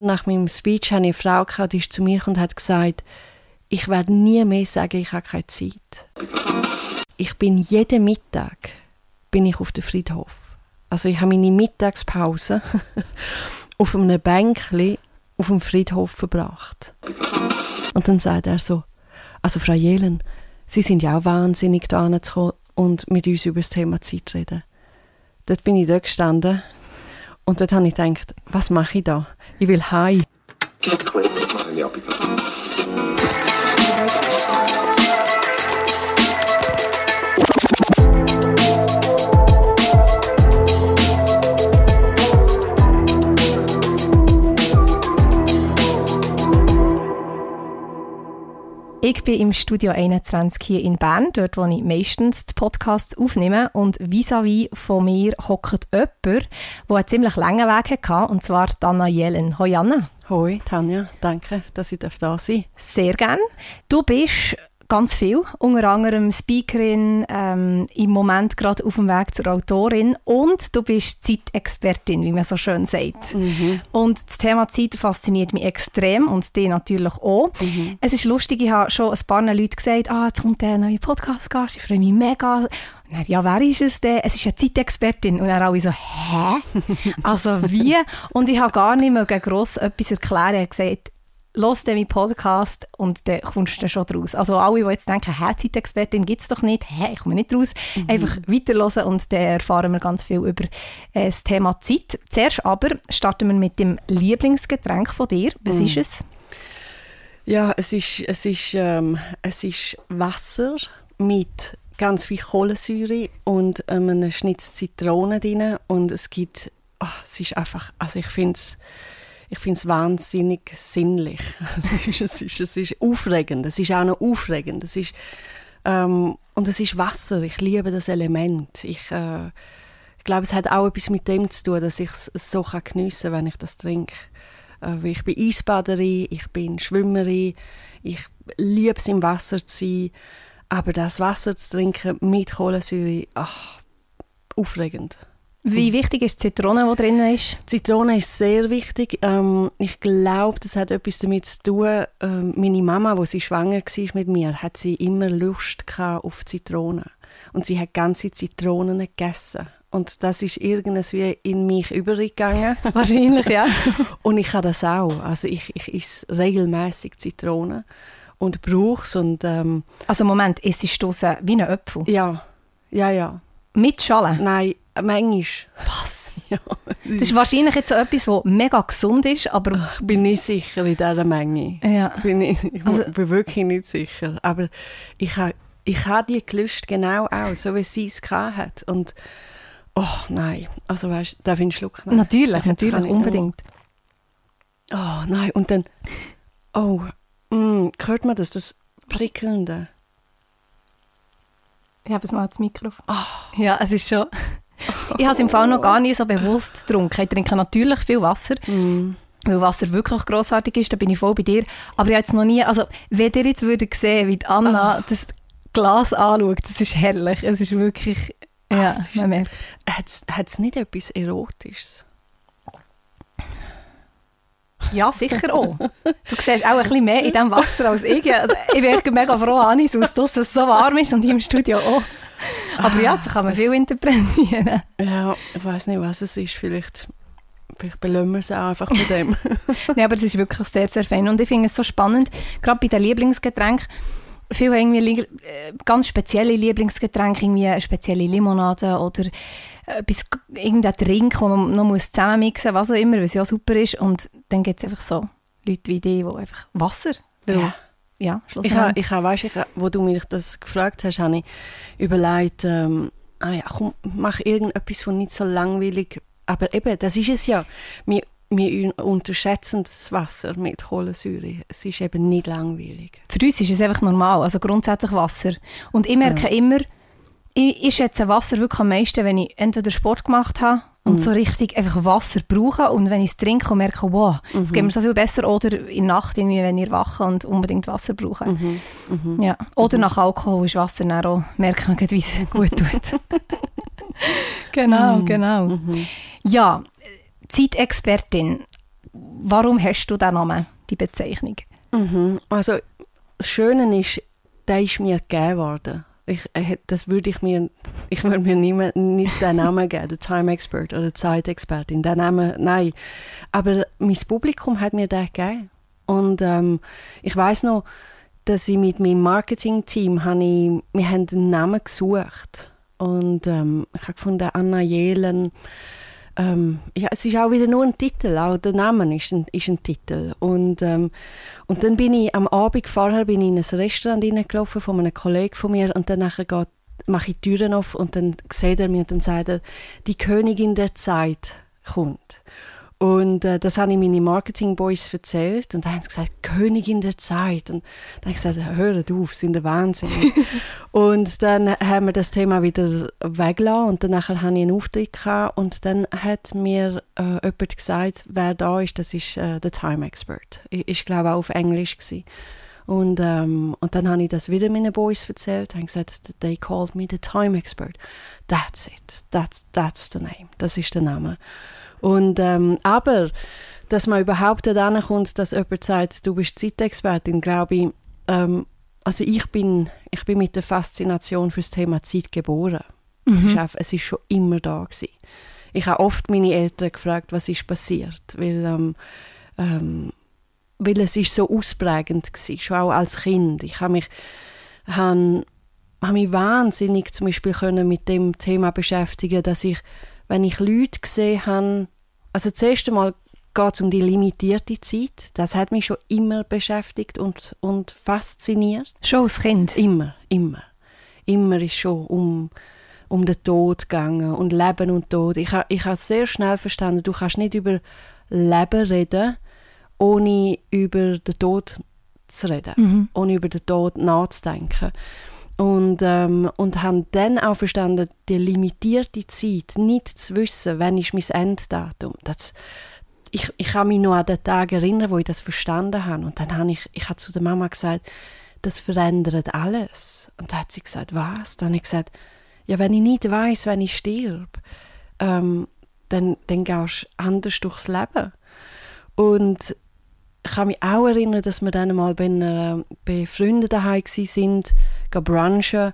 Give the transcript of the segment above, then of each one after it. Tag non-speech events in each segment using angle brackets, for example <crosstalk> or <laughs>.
Nach meinem Speech hatte ich eine Frau, gehabt, die ist zu mir und hat gesagt, ich werde nie mehr sagen, ich habe keine Zeit. Ich bin jeden Mittag bin ich auf dem Friedhof. Also ich habe meine Mittagspause <laughs> auf einem Bänkli auf dem Friedhof verbracht. Und dann sagt er so, also Frau Jelen, Sie sind ja auch wahnsinnig da kommen und mit uns über das Thema Zeit reden. Dort bin ich dort gestanden und dort habe ich gedacht, was mache ich da? Ich will heim. Ich bin im Studio 21 hier in Bern, dort wo ich meistens die Podcasts aufnehme. Und vis-à-vis von mir hockt jemand, der einen ziemlich langen Weg hatte, und zwar Anna Jelen. Hoi Anna. Hoi Tanja, danke, dass ich da sein darf. Sehr gerne. Du bist ganz viel, unter anderem Speakerin, ähm, im Moment gerade auf dem Weg zur Autorin und du bist Zeitexpertin, wie man so schön sagt. Mhm. Und das Thema Zeit fasziniert mich extrem und dich natürlich auch. Mhm. Es ist lustig, ich habe schon ein paar Leute gesagt, ah, jetzt kommt der neue Podcast-Gast, ich freue mich mega. Dann, ja, wer ist es denn? Es ist eine Zeitexpertin. Und dann alle so, hä? <laughs> also wie? Und ich habe gar nicht mehr gross etwas erklären. Ich habe gesagt, los den Podcast und dann kommst du schon draus. Also alle, die jetzt denken, hä, Zeitexpertin gibt es doch nicht, hä, ich komme nicht raus, mhm. einfach weiterhören und dann erfahren wir ganz viel über äh, das Thema Zeit. Zuerst aber starten wir mit dem Lieblingsgetränk von dir. Was mhm. ist es? Ja, es ist, es, ist, ähm, es ist Wasser mit ganz viel Kohlensäure und einem Schnitz Zitrone drin und es gibt, oh, es ist einfach, also ich finde es ich finde es wahnsinnig sinnlich. <laughs> es, ist, es, ist, es ist aufregend. Es ist auch noch aufregend. Es ist, ähm, und es ist Wasser. Ich liebe das Element. Ich, äh, ich glaube, es hat auch etwas mit dem zu tun, dass ich es so geniessen kann, wenn ich das trinke. Äh, ich bin Eisbaderin, ich bin Schwimmerin, ich liebe es im Wasser zu sein, aber das Wasser zu trinken mit Kohlensäure, ach, aufregend. Wie wichtig ist die Zitrone, die drin ist? Zitrone ist sehr wichtig. Ähm, ich glaube, das hat etwas damit zu tun. Ähm, meine Mama, wo sie schwanger war mit mir, hat sie immer Lust auf Zitronen und sie hat ganze Zitronen gegessen. Und das ist irgendwie in mich übergegangen. <laughs> Wahrscheinlich, ja. <laughs> und ich kann das auch. Also ich, ich esse regelmäßig Zitronen und brauche es. ähm, also Moment, isst du wie ein Apfel? Ja, ja, ja. Mit Schale? Nein, manchmal. Was? <laughs> Ja. Das ist wahrscheinlich jetzt so etwas, das mega gesund ist, aber... Ich bin nicht sicher in dieser Menge. Ja. Bin ich, ich also, bin wirklich nicht sicher. Aber ich habe ich ha die gelöscht genau auch, so wie sie es hat. Und... Oh, nein. Also weißt du, darf ich einen Schluck nehmen? Natürlich, natürlich, unbedingt. Oh, nein. Und dann... Oh, mm, hört man das, das Prickelnde? Ich habe es mal ans Mikrofon. Oh. Ja, es ist schon... <laughs> ich habe es im Fall noch gar nicht so bewusst getrunken. Ich trinke natürlich viel Wasser. Mm. Weil Wasser wirklich grossartig ist, da bin ich voll bei dir. Aber ich habe jetzt noch nie, also wenn ihr jetzt würdet sehen, wie Anna oh. das Glas anschaut, das ist herrlich. Es ist wirklich, ja, Ach, man merkt. Hat es nicht etwas Erotisches? Ja, <laughs> sicher auch. Du siehst auch ein bisschen mehr in diesem Wasser als ich. Also, ich bin mega froh, Anis, aus, dass es so warm ist und hier im Studio auch. Aber ja, da kann man das, viel interpretieren. Ja, ich weiß nicht, was es ist. Vielleicht, vielleicht belömmen wir es auch einfach mit dem. <laughs> Nein, aber es ist wirklich sehr, sehr fein. Und ich finde es so spannend, gerade bei den Lieblingsgetränken, viele haben irgendwie äh, ganz spezielle Lieblingsgetränke, irgendwie eine spezielle Limonade oder etwas, irgendein Drink, den man noch zusammenmixen muss, was auch immer, was ja super ist. Und dann gibt es einfach so Leute wie die, die einfach Wasser will. Ja. Ja, ich habe, ich habe, weißt, ich, wo du mich das gefragt hast, habe ich überlegt, ähm, ah ja, komm, mach irgendetwas, was nicht so langweilig, aber eben, das ist es ja. Wir, wir unterschätzen das Wasser mit Kohlensäure. Es ist eben nicht langweilig. Für uns ist es einfach normal, also grundsätzlich Wasser. Und ich merke ja. immer, ich, ich schätze Wasser wirklich am meisten, wenn ich entweder Sport gemacht habe und mhm. so richtig einfach Wasser brauche und wenn ich es trinke und merke, wow, es mhm. geht mir so viel besser oder in der Nacht, irgendwie, wenn ich wache und unbedingt Wasser brauche. Mhm. Mhm. Ja. Oder mhm. nach Alkohol ist Wasser dann auch, merkt man, wie es <laughs> gut tut. <laughs> genau, mhm. genau. Ja, Zeitexpertin. Warum hast du diesen Namen, die Bezeichnung? Mhm. Also das Schöne ist, der ist mir gegeben worden. Ich, äh, das würde ich mir, ich würde mir nie, nicht den Namen geben, der Time Expert oder Zeitexpertin. Den Namen, nein. Aber mein Publikum hat mir den gegeben. Und ähm, ich weiß noch, dass ich mit meinem Marketing-Team, wir haben einen Namen gesucht. Und ähm, ich habe gefunden, Anna Jelen, ähm, ja, es ist auch wieder nur ein Titel, auch der Name ist ein, ist ein Titel. Und, ähm, und dann bin ich am Abend vorher bin ich in ein Restaurant reingelaufen von einem Kollegen von mir und dann mache ich die Türen auf und dann sieht er mir und dann sagt er, die Königin der Zeit kommt. Und äh, das habe ich meinen Marketing-Boys erzählt und dann haben sie gesagt, Königin der Zeit. Und dann habe ich gesagt, hört auf, sind der Wahnsinn. <laughs> und dann haben wir das Thema wieder weggelassen und danach hatte ich einen Auftritt gehabt und dann hat mir äh, jemand gesagt, wer da ist, das ist äh, der Time Expert. Ich, ich glaube auch auf Englisch gewesen. Und, ähm, und dann habe ich das wieder meinen Boys erzählt und gesagt, they called me the Time Expert. That's it. That's, that's the name. Das ist der Name. Und, ähm, aber, dass man überhaupt dahin kommt, dass jemand sagt, du bist Zeitexpertin, glaube ich, ähm, also ich bin, ich bin mit der Faszination für das Thema Zeit geboren. Mhm. Es, ist einfach, es ist schon immer da gewesen. Ich habe oft meine Eltern gefragt, was ist passiert, weil, ähm, ähm, weil es ist so ausprägend war, schon auch als Kind. Ich habe mich, habe, habe mich wahnsinnig zum Beispiel können mit dem Thema beschäftigen, dass ich wenn ich Leute gesehen habe, also das erste Mal geht es um die limitierte Zeit. Das hat mich schon immer beschäftigt und, und fasziniert. Schon als Kind? Immer, immer. Immer ist schon um, um den Tod gegangen und Leben und Tod. Ich habe ich ha sehr schnell verstanden, du kannst nicht über Leben reden, ohne über den Tod zu reden, mhm. ohne über den Tod nachzudenken. Und, ähm, und haben dann auch verstanden, die limitierte Zeit, nicht zu wissen, wann ist mein Enddatum. Das, ich, ich kann mich noch an den Tag erinnern, wo ich das verstanden habe. Und dann habe ich, ich habe zu der Mama gesagt, das verändert alles. Und dann hat sie gesagt, was? Dann habe ich gesagt, ja, wenn ich nicht weiß, wenn ich sterbe, ähm, dann, dann gehst du anders durchs Leben. Und ich kann mich auch erinnern, dass wir dann mal bei, einer, bei Freunden daheim sind, brunchen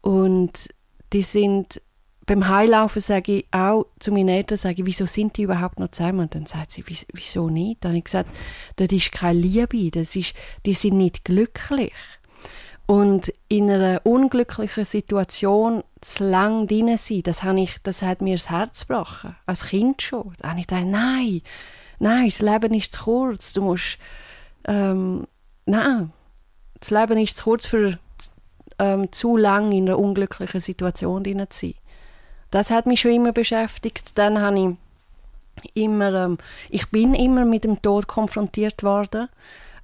und die sind beim Heilaufen sage ich auch zu meinen Eltern, sage ich, wieso sind die überhaupt noch zusammen? Und dann sagt sie, wieso nicht? Dann habe ich gesagt, dort ist keine Liebe, das ist, die sind nicht glücklich. Und in einer unglücklichen Situation zu lang drin sein, das, habe ich, das hat mir das Herz gebrochen. Als Kind schon. Da habe ich gedacht, nein, nein, das Leben ist zu kurz. Du musst, ähm, nein, das Leben ist zu kurz für ähm, zu lang in einer unglücklichen Situation zu sein. Das hat mich schon immer beschäftigt. Dann habe ich immer, ähm, ich bin immer mit dem Tod konfrontiert worden.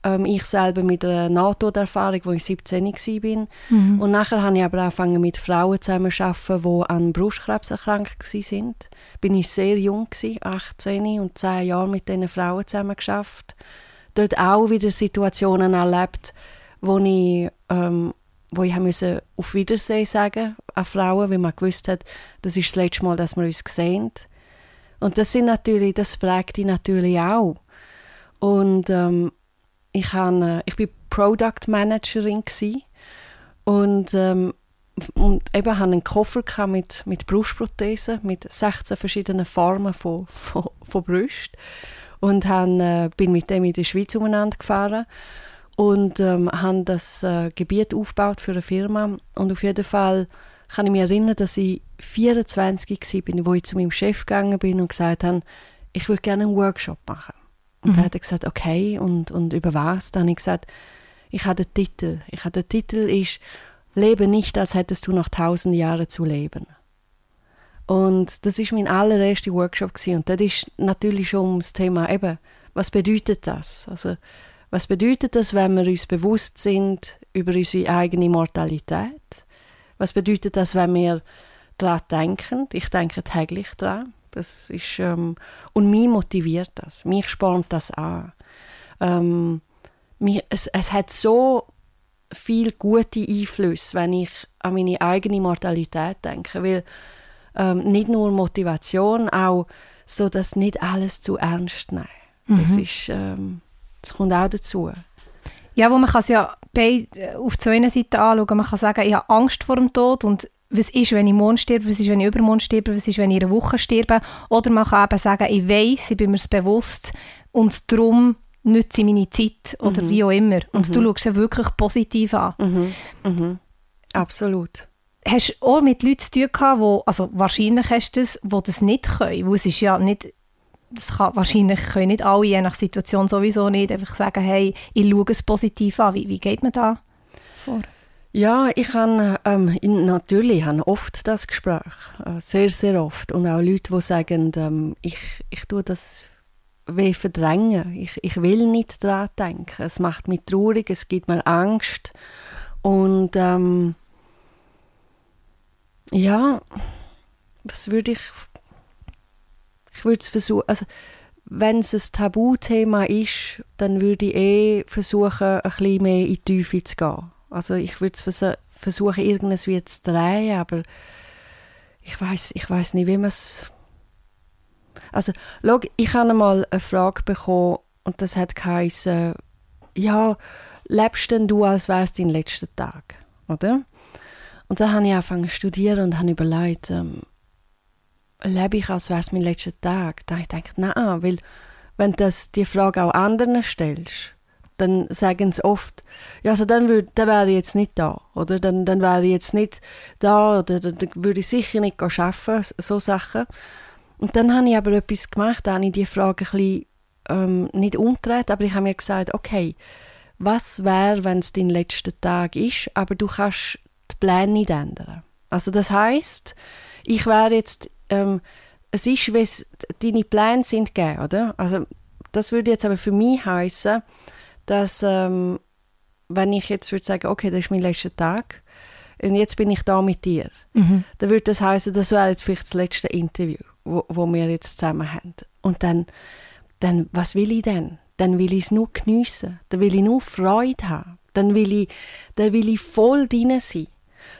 Ähm, ich selber mit einer Nahtoderfahrung, wo ich 17 war. Mhm. Und nachher habe ich aber angefangen mit Frauen zusammenzuarbeiten, die an Brustkrebs erkrankt waren. Bin ich sehr jung, 18 und 10 Jahre mit diesen Frauen zusammengearbeitet. Dort auch wieder Situationen erlebt, wo ich ähm, wo ich musste auf Wiedersehen sagen an Frauen, weil man gewusst hat, das ist das letzte Mal, dass wir uns sehen. Und das sind natürlich, das prägt die natürlich auch. Und ähm, ich, habe, äh, ich bin Product Managerin und, ähm, und eben hatte einen Koffer mit, mit Brustprothesen, mit 16 verschiedenen Formen von, von, von Brust und habe, äh, bin mit dem in der Schweiz umeinander gefahren und ähm, haben das äh, Gebiet aufgebaut für eine Firma. Und auf jeden Fall kann ich mich erinnern, dass ich 24 war, wo ich zu meinem Chef gegangen bin und gesagt habe, ich würde gerne einen Workshop machen. Und mhm. dann hat er gesagt, okay, und, und über was? Dann habe ich gesagt, ich habe den Titel. Ich habe den Titel ist Lebe nicht, als hättest du noch tausend Jahre zu leben. Und das ist mein allererster Workshop gewesen. und das ist natürlich schon ums Thema eben, was bedeutet das? Also was bedeutet das, wenn wir uns bewusst sind über unsere eigene Mortalität? Was bedeutet das, wenn wir daran denken? Ich denke täglich daran. Das ist, ähm, und mich motiviert das. Mich spornt das an. Ähm, mich, es, es hat so viel gute Einflüsse, wenn ich an meine eigene Mortalität denke. Weil ähm, nicht nur Motivation, auch so, dass nicht alles zu ernst nehmen Das, mhm. ist, ähm, das kommt auch dazu. Ja, wo man kann es ja äh, auf zwei Seiten anschauen. Man kann sagen, ich habe Angst vor dem Tod und was ist, wenn ich morgen sterbe, was ist, wenn ich übermorgen sterbe, was ist, wenn ich in einer Woche sterbe. Oder man kann eben sagen, ich weiß, ich bin mir bewusst und darum nütze ich meine Zeit oder mhm. wie auch immer. Und mhm. du schaust es wirklich positiv an. Mhm. mhm. Absolut. Hast du auch mit Leuten zu tun gehabt, wo, also wahrscheinlich hast du das, die das nicht können, weil es ist ja nicht das kann, wahrscheinlich können nicht alle, je nach Situation sowieso nicht, einfach sagen, hey, ich schaue es positiv an. Wie, wie geht man da vor? Ja, ich habe ähm, natürlich habe oft das Gespräch, äh, sehr, sehr oft. Und auch Leute, die sagen, ähm, ich, ich tue das wie verdrängen. Ich, ich will nicht daran denken. Es macht mich traurig, es gibt mir Angst. Und ähm, ja, was würde ich ich würde es versuchen, also wenn es ein Tabuthema ist, dann würde ich eh versuchen, ein bisschen mehr in die Tiefe zu gehen. Also ich würde vers versuchen, irgendwas wie zu drehen, aber ich weiß ich weiß nicht, wie man es... Also, schau, ich habe einmal eine Frage bekommen und das hat geheißen, ja, lebst denn du, als wäre es dein letzter Tag, oder? Und dann habe ich angefangen zu studieren und habe überlegt, ähm, lebe ich, als wäre es mein letzter Tag? Da habe ich gedacht, nein, weil wenn du die Frage auch anderen stellst, dann sagen sie oft, ja, also dann, würd, dann wäre ich jetzt nicht da, oder dann, dann wäre ich jetzt nicht da, oder dann, würde ich sicher nicht arbeiten, so Sachen. Und dann habe ich aber etwas gemacht, da habe ich die Frage ein bisschen, ähm, nicht umgedreht, aber ich habe mir gesagt, okay, was wäre, wenn es dein letzter Tag ist, aber du kannst die Pläne nicht ändern. Also das heißt, ich wäre jetzt ähm, es ist, wie deine Pläne sind gegeben, oder? Also das würde jetzt aber für mich heißen, dass ähm, wenn ich jetzt würde sagen, okay, das ist mein letzter Tag und jetzt bin ich da mit dir, mhm. dann würde das heißen, das wäre jetzt vielleicht das letzte Interview, wo, wo wir jetzt zusammen haben. Und dann, dann, was will ich denn? Dann will ich es nur geniessen, dann will ich nur Freude haben, dann will ich, dann will ich voll drin sein.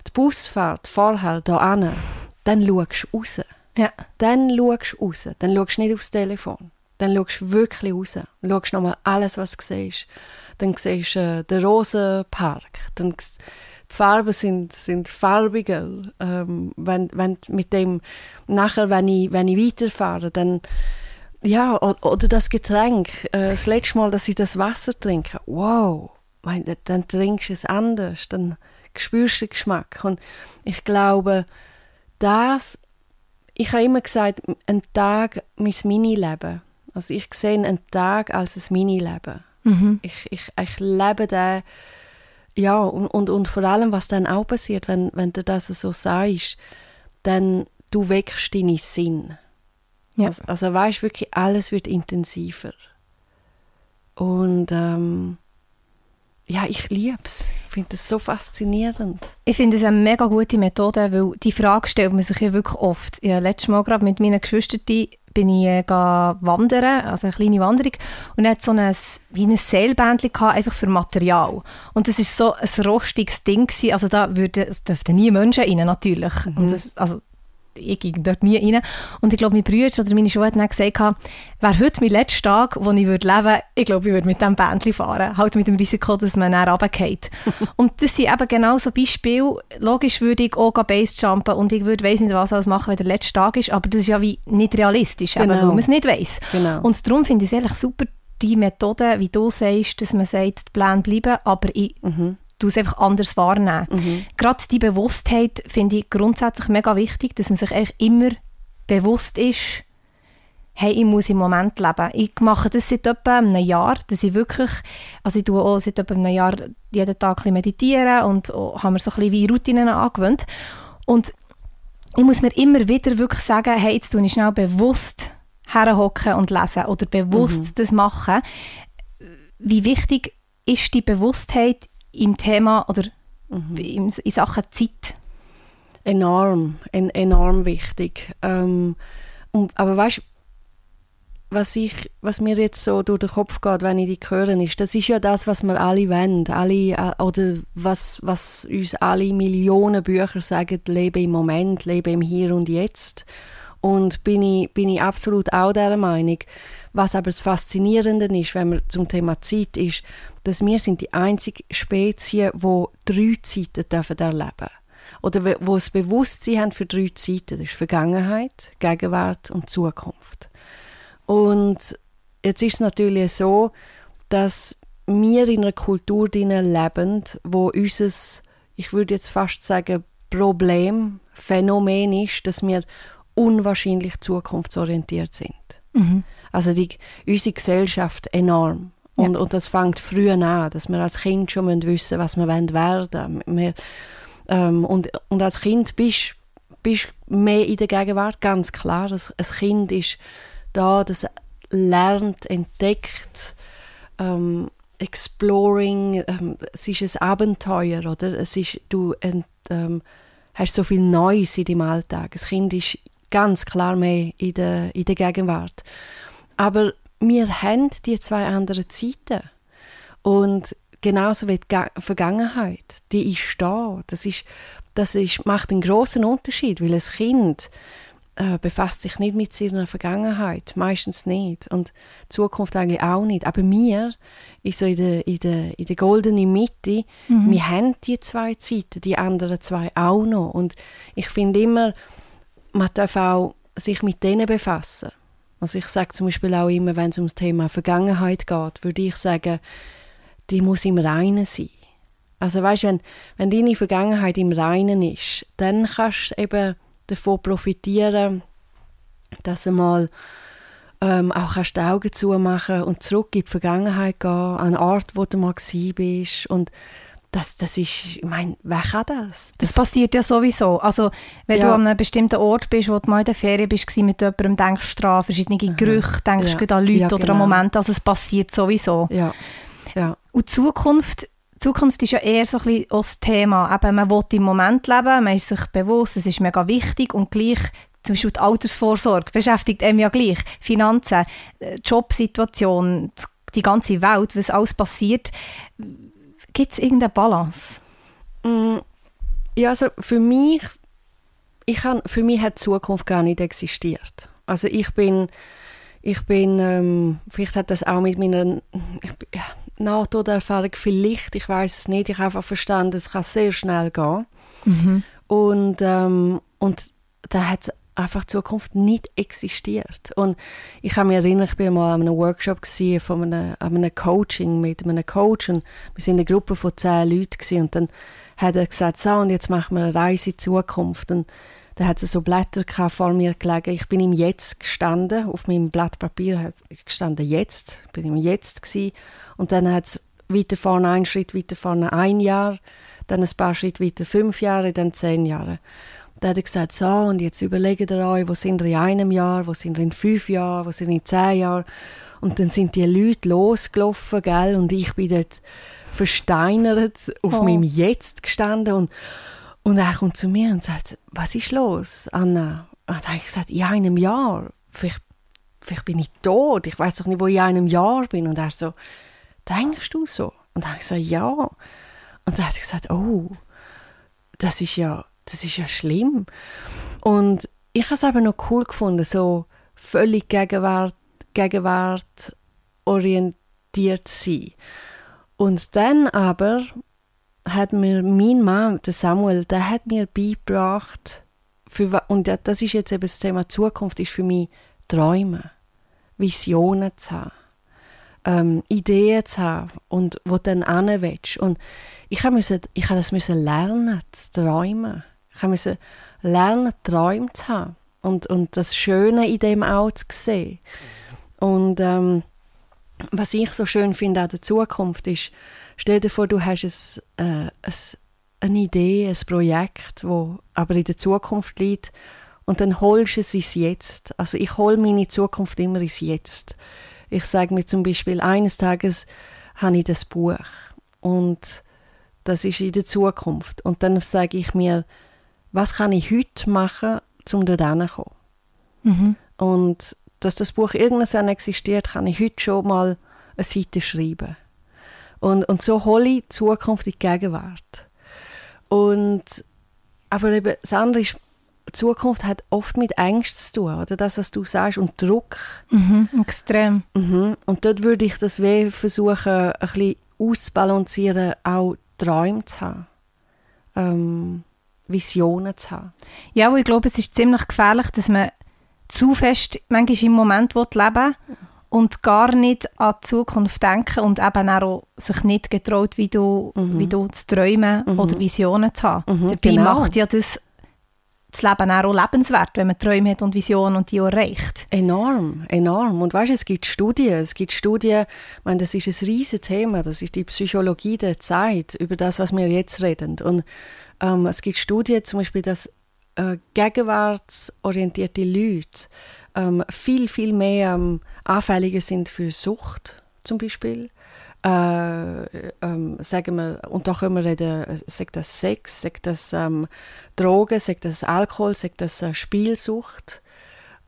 Die Busfahrt vorher da an, dann schaust du raus. Ja. Dann schaust du raus. Dann schaust du nicht aufs Telefon. Dann schaust du wirklich raus. Dann schaust nochmal alles, was du siehst. Dann siehst du äh, den Rosenpark. Dann, die Farben sind, sind farbiger. Ähm, wenn, wenn mit dem, nachher, wenn ich, wenn ich weiterfahre, dann ja, oder das Getränk. Äh, das letzte Mal, dass ich das Wasser trinke, wow, dann trinkst du es anders, dann spürst du den Geschmack. Und ich glaube, das ich habe immer gesagt, ein Tag mein Mini-Leben. Also ich sehe einen Tag als ein Mini-Leben. Mhm. Ich, ich, ich lebe den, ja, und, und, und vor allem, was dann auch passiert, wenn, wenn du das so sagst, dann du wächst deine Sinn. Ja. Also, also weißt wirklich, alles wird intensiver. Und ähm, ja, ich liebe es. Ich finde das so faszinierend. Ich finde es eine mega gute Methode, weil die Frage stellt man sich ja wirklich oft. Ja, letztes Mal gerade mit meinen Geschwistern bin ich äh, wandern, also eine kleine Wanderung, und hat so ein, wie ein Seilbändchen einfach für Material. Und das ist so ein rostiges Ding gewesen. also da würde, es dürften nie Menschen rein, natürlich. Mhm. Das, also ich ging dort nie rein. Und ich glaube, mein Bruder oder meine Schwester haben gesagt, wäre heute mein letzter Tag, wo ich würde leben würde, ich glaube, ich würde mit diesem Bändchen fahren. Halt mit dem Risiko, dass man dann runterfällt. <laughs> und das sind eben genau so Beispiele. Logisch würde ich auch Basejumpen und ich würde, weiss nicht, was alles machen, wenn der letzte Tag ist, aber das ist ja wie nicht realistisch, genau. eben, weil man es nicht weiss. Genau. Und darum finde ich es ehrlich super, die Methode, wie du sagst, dass man sagt, die Pläne bleiben, aber ich mhm du es einfach anders wahrnehmen. Mhm. Gerade die Bewusstheit finde ich grundsätzlich mega wichtig, dass man sich eigentlich immer bewusst ist, hey, ich muss im Moment leben. Ich mache das seit etwa einem Jahr, dass ich wirklich, also ich tue auch seit etwa einem Jahr jeden Tag ein meditieren und habe mir so ein bisschen wie Routinen angewöhnt. Und ich muss mir immer wieder wirklich sagen, hey, jetzt tue ich schnell bewusst herhocken und lesen oder bewusst mhm. das machen. Wie wichtig ist die Bewusstheit im Thema oder mhm. in, in Sachen Zeit? Enorm, en, enorm wichtig. Ähm, und, aber weißt du, was, ich, was mir jetzt so durch den Kopf geht, wenn ich die höre, ist, das ist ja das, was wir alle wollen. Alle, äh, oder was, was uns alle Millionen Bücher sagen, lebe im Moment, lebe im Hier und Jetzt. Und bin ich, bin ich absolut auch der Meinung. Was aber das Faszinierende ist, wenn wir zum Thema Zeit ist, dass wir sind die einzige Spezies, wo drei Zeiten dürfen erleben oder wo das Bewusstsein haben für drei Zeiten. Das ist Vergangenheit, Gegenwart und Zukunft. Und jetzt ist es natürlich so, dass wir in einer Kultur leben, wo unser, ich würde jetzt fast sagen, Problem, Phänomen ist, dass wir unwahrscheinlich zukunftsorientiert sind. Mhm. Also die, unsere Gesellschaft enorm. Und, ja. und das fängt früh an, dass wir als Kind schon wissen was wir werden wollen. Wir, ähm, und, und als Kind bist du mehr in der Gegenwart, ganz klar. Ein, ein Kind ist da, das lernt, entdeckt, ähm, exploring, ähm, es ist ein Abenteuer, oder? Es ist, du ent, ähm, hast so viel Neues in deinem Alltag. Das Kind ist ganz klar mehr in der, in der Gegenwart. Aber wir haben die zwei anderen Zeiten. Und genauso wie die Vergangenheit, die ist da. Das, ist, das ist, macht einen großen Unterschied, weil ein Kind äh, befasst sich nicht mit seiner Vergangenheit, meistens nicht. Und die Zukunft eigentlich auch nicht. Aber wir, ist so in der, in der, in der goldenen Mitte, mhm. wir haben die zwei Zeiten, die anderen zwei auch noch. Und ich finde immer, man darf auch sich mit denen befassen. Also ich sage zum Beispiel auch immer, wenn es um das Thema Vergangenheit geht, würde ich sagen, die muss im Reinen sein. Also weißt, wenn, wenn deine Vergangenheit im Reinen ist, dann kannst du eben davon profitieren, dass du mal ähm, auch kannst die Augen zumachen und zurück in die Vergangenheit gehen, an einen Ort, wo du mal bist und das, das ist, ich meine, wer kann das? das? Das passiert ja sowieso. Also, wenn ja. du an einem bestimmten Ort bist, wo du mal in der Ferien bist, mit jemandem, denkst du an verschiedene Gerüche, denkst ja. an Leute ja, genau. oder an genau. Momente, also es passiert sowieso. Ja. Ja. Und Zukunft, Zukunft ist ja eher so ein bisschen das Thema. Eben, man will im Moment leben, man ist sich bewusst, es ist mega wichtig und gleich zum Beispiel die Altersvorsorge beschäftigt einem ja gleich. Finanzen, äh, Jobsituation, die ganze Welt, was alles passiert Gibt es irgendeine Balance? Mm, ja, also für mich, ich kann, für mich hat die Zukunft gar nicht existiert. Also ich bin, ich bin, ähm, vielleicht hat das auch mit meiner ja, NATO-Erfahrung vielleicht, ich weiß es nicht, ich habe einfach verstanden, es kann sehr schnell gehen. Mhm. Und, ähm, und da hat einfach Zukunft nicht existiert. Und ich kann mich erinnern, ich war mal an einem Workshop von einem, an einem Coaching mit einem Coach und wir sind eine Gruppe von zehn Leuten und dann hat er gesagt, so und jetzt machen wir eine Reise in die Zukunft und da hat es so Blätter vor mir gelegen. Ich bin im Jetzt gestanden, auf meinem Blatt Papier hat gestanden Jetzt, ich bin im Jetzt gewesen. und dann hat es weiter vorne, einen Schritt weiter vorne ein Jahr, dann ein paar Schritte weiter fünf Jahre, dann zehn Jahre. Da hat er gesagt, so, und jetzt überlegt ihr euch, wo sind wir in einem Jahr, wo sind wir in fünf Jahren, wo sind wir in zehn Jahren. Und dann sind die Leute losgelaufen, gell, und ich bin dort versteinert auf oh. meinem Jetzt gestanden und, und er kommt zu mir und sagt, was ist los, Anna? Und dann habe ich gesagt, in einem Jahr, vielleicht, vielleicht bin ich tot, ich weiß doch nicht, wo ich in einem Jahr bin. Und er so, denkst du so? Und dann habe ich gesagt, ja. Und dann hat er gesagt, oh, das ist ja das ist ja schlimm. Und ich habe es aber noch cool gefunden, so völlig Gegenwart, Gegenwart orientiert zu sein. Und dann aber hat mir mein Mann, der Samuel, der hat mir beigebracht, für, und das ist jetzt eben das Thema Zukunft, ist für mich Träumen, Visionen zu haben, ähm, Ideen zu haben und wo dann willst. Und ich habe das müssen lernen, zu träumen. Ich musste lernen, Träume zu haben und, und das Schöne in dem auch zu sehen. Und ähm, was ich so schön finde an der Zukunft ist, stell dir vor, du hast ein, äh, ein, eine Idee, ein Projekt, wo aber in der Zukunft liegt und dann holst du es ins Jetzt. Also ich hole meine Zukunft immer ins Jetzt. Ich sage mir zum Beispiel, eines Tages habe ich das Buch und das ist in der Zukunft. Und dann sage ich mir, was kann ich heute machen, um dort hinzukommen. Mhm. Und dass das Buch irgendwann existiert, kann ich heute schon mal eine Seite schreiben. Und, und so hole ich die Zukunft in die Gegenwart. Und, aber eben, das andere ist, Zukunft hat oft mit Ängsten zu tun, oder das, was du sagst, und Druck. Mhm, extrem. Mhm. Und dort würde ich das weh versuchen, ein bisschen auszubalancieren, auch Träume zu haben, ähm, Visionen zu haben. Ja, und ich glaube, es ist ziemlich gefährlich, dass man zu fest manchmal im Moment leben will und gar nicht an die Zukunft denken und eben auch sich nicht getraut, wie du, mhm. wie du zu träumen mhm. oder Visionen zu haben. Mhm, Dabei genau. macht ja das das Leben auch lebenswert, wenn man Träume hat und Visionen und die auch erreicht. Enorm, enorm. Und weißt, es gibt Studien, es gibt Studien, ich meine, das ist ein riesiges Thema, das ist die Psychologie der Zeit, über das, was wir jetzt reden. Und ähm, es gibt Studien zum Beispiel, dass äh, gegenwartsorientierte Leute ähm, viel, viel mehr ähm, anfälliger sind für Sucht zum Beispiel. Äh, ähm, sagen wir, und da können wir reden, äh, sagt das Sex, sagt das ähm, Drogen, sagt das Alkohol, sagt das äh, Spielsucht.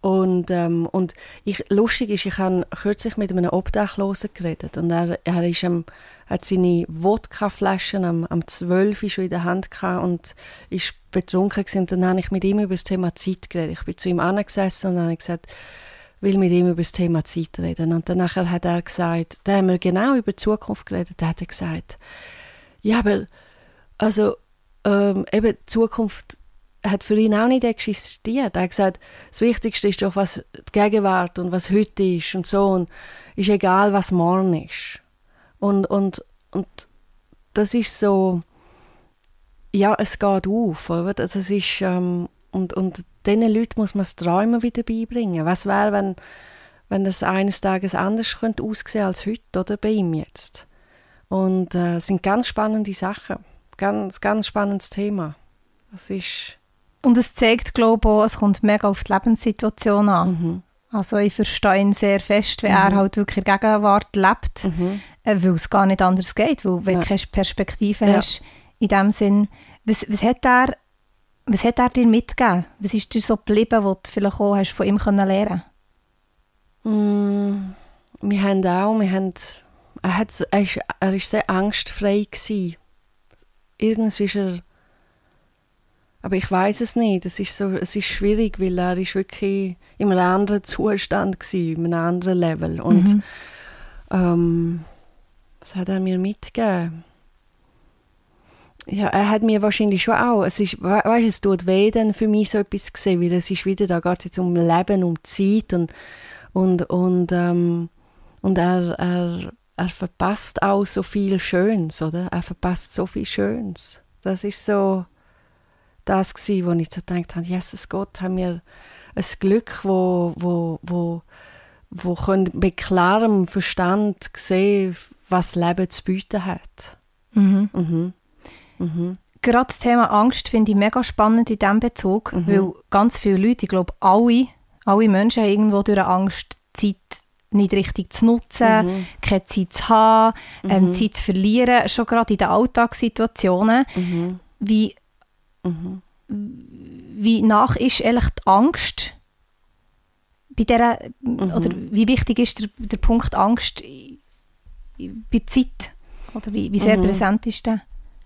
Und, ähm, und ich, lustig ist, ich habe kürzlich mit einem Obdachlosen geredet und er, er ist, ähm, hat seine Wodkaflaschen am, am 12 schon in der Hand gehabt und ist betrunken gewesen. und dann habe ich mit ihm über das Thema Zeit geredet. Ich bin zu ihm angesessen und habe gesagt, will mit ihm über das Thema Zeit reden. Und dann hat er gesagt, da haben wir genau über die Zukunft geredet, da hat er gesagt, ja, aber also ähm, eben die Zukunft hat für ihn auch nicht existiert. Er hat gesagt, das Wichtigste ist doch, was die Gegenwart und was heute ist und so. Und ist egal, was morgen ist. Und, und, und das ist so, ja, es geht auf. Oder? Also ist, ähm, und, und diesen Leuten muss man das Träumen wieder beibringen. Was wäre, wenn, wenn das eines Tages anders könnte aussehen als heute oder bei ihm jetzt? Und äh, sind ganz spannende Sachen. Ganz, ganz spannendes Thema. Das ist und es zeigt, glaube ich, auch, es kommt mega auf die Lebenssituation an. Mhm. Also ich verstehe ihn sehr fest, wenn mhm. er halt wirklich in der Gegenwart lebt, mhm. äh, weil es gar nicht anders geht, weil wenn ja. du keine Perspektive ja. hast, in dem Sinn, was, was, hat er, was hat er dir mitgegeben? Was ist dir so geblieben, was du vielleicht auch hast von ihm können lernen mm, Wir haben auch, wir haben, er, hat, er, ist, er ist sehr angstfrei gewesen. Irgendwie ist er aber ich weiß es nicht. Es ist, so, es ist schwierig, weil er ist wirklich in einem anderen Zustand war, in einem anderen Level. Und mhm. ähm, was hat er mir mitgegeben? Ja, er hat mir wahrscheinlich schon auch, es ist, weißt, es tut weh, dann für mich so etwas zu sehen, weil es ist wieder, da geht es jetzt um Leben, um Zeit und, und, und, ähm, und er, er, er verpasst auch so viel Schönes, oder? Er verpasst so viel Schönes. Das ist so, das gewesen, wo ich so gedacht habe, Jesus Gott, haben wir ein Glück, wo, wo, wo, wo können mit klarem Verstand sehen, was Leben zu bieten hat. Mhm. Mhm. Mhm. Gerade das Thema Angst finde ich mega spannend in diesem Bezug, mhm. weil ganz viele Leute, ich glaube alle, alle Menschen haben irgendwo durch Angst Zeit nicht richtig zu nutzen, mhm. keine Zeit zu haben, ähm, mhm. Zeit zu verlieren, schon gerade in den Alltagssituationen. Mhm. Wie Mhm. Wie nach ist eigentlich die Angst bei der, mhm. oder wie wichtig ist der, der Punkt Angst bei Zeit? Oder wie, wie sehr mhm. präsent ist der?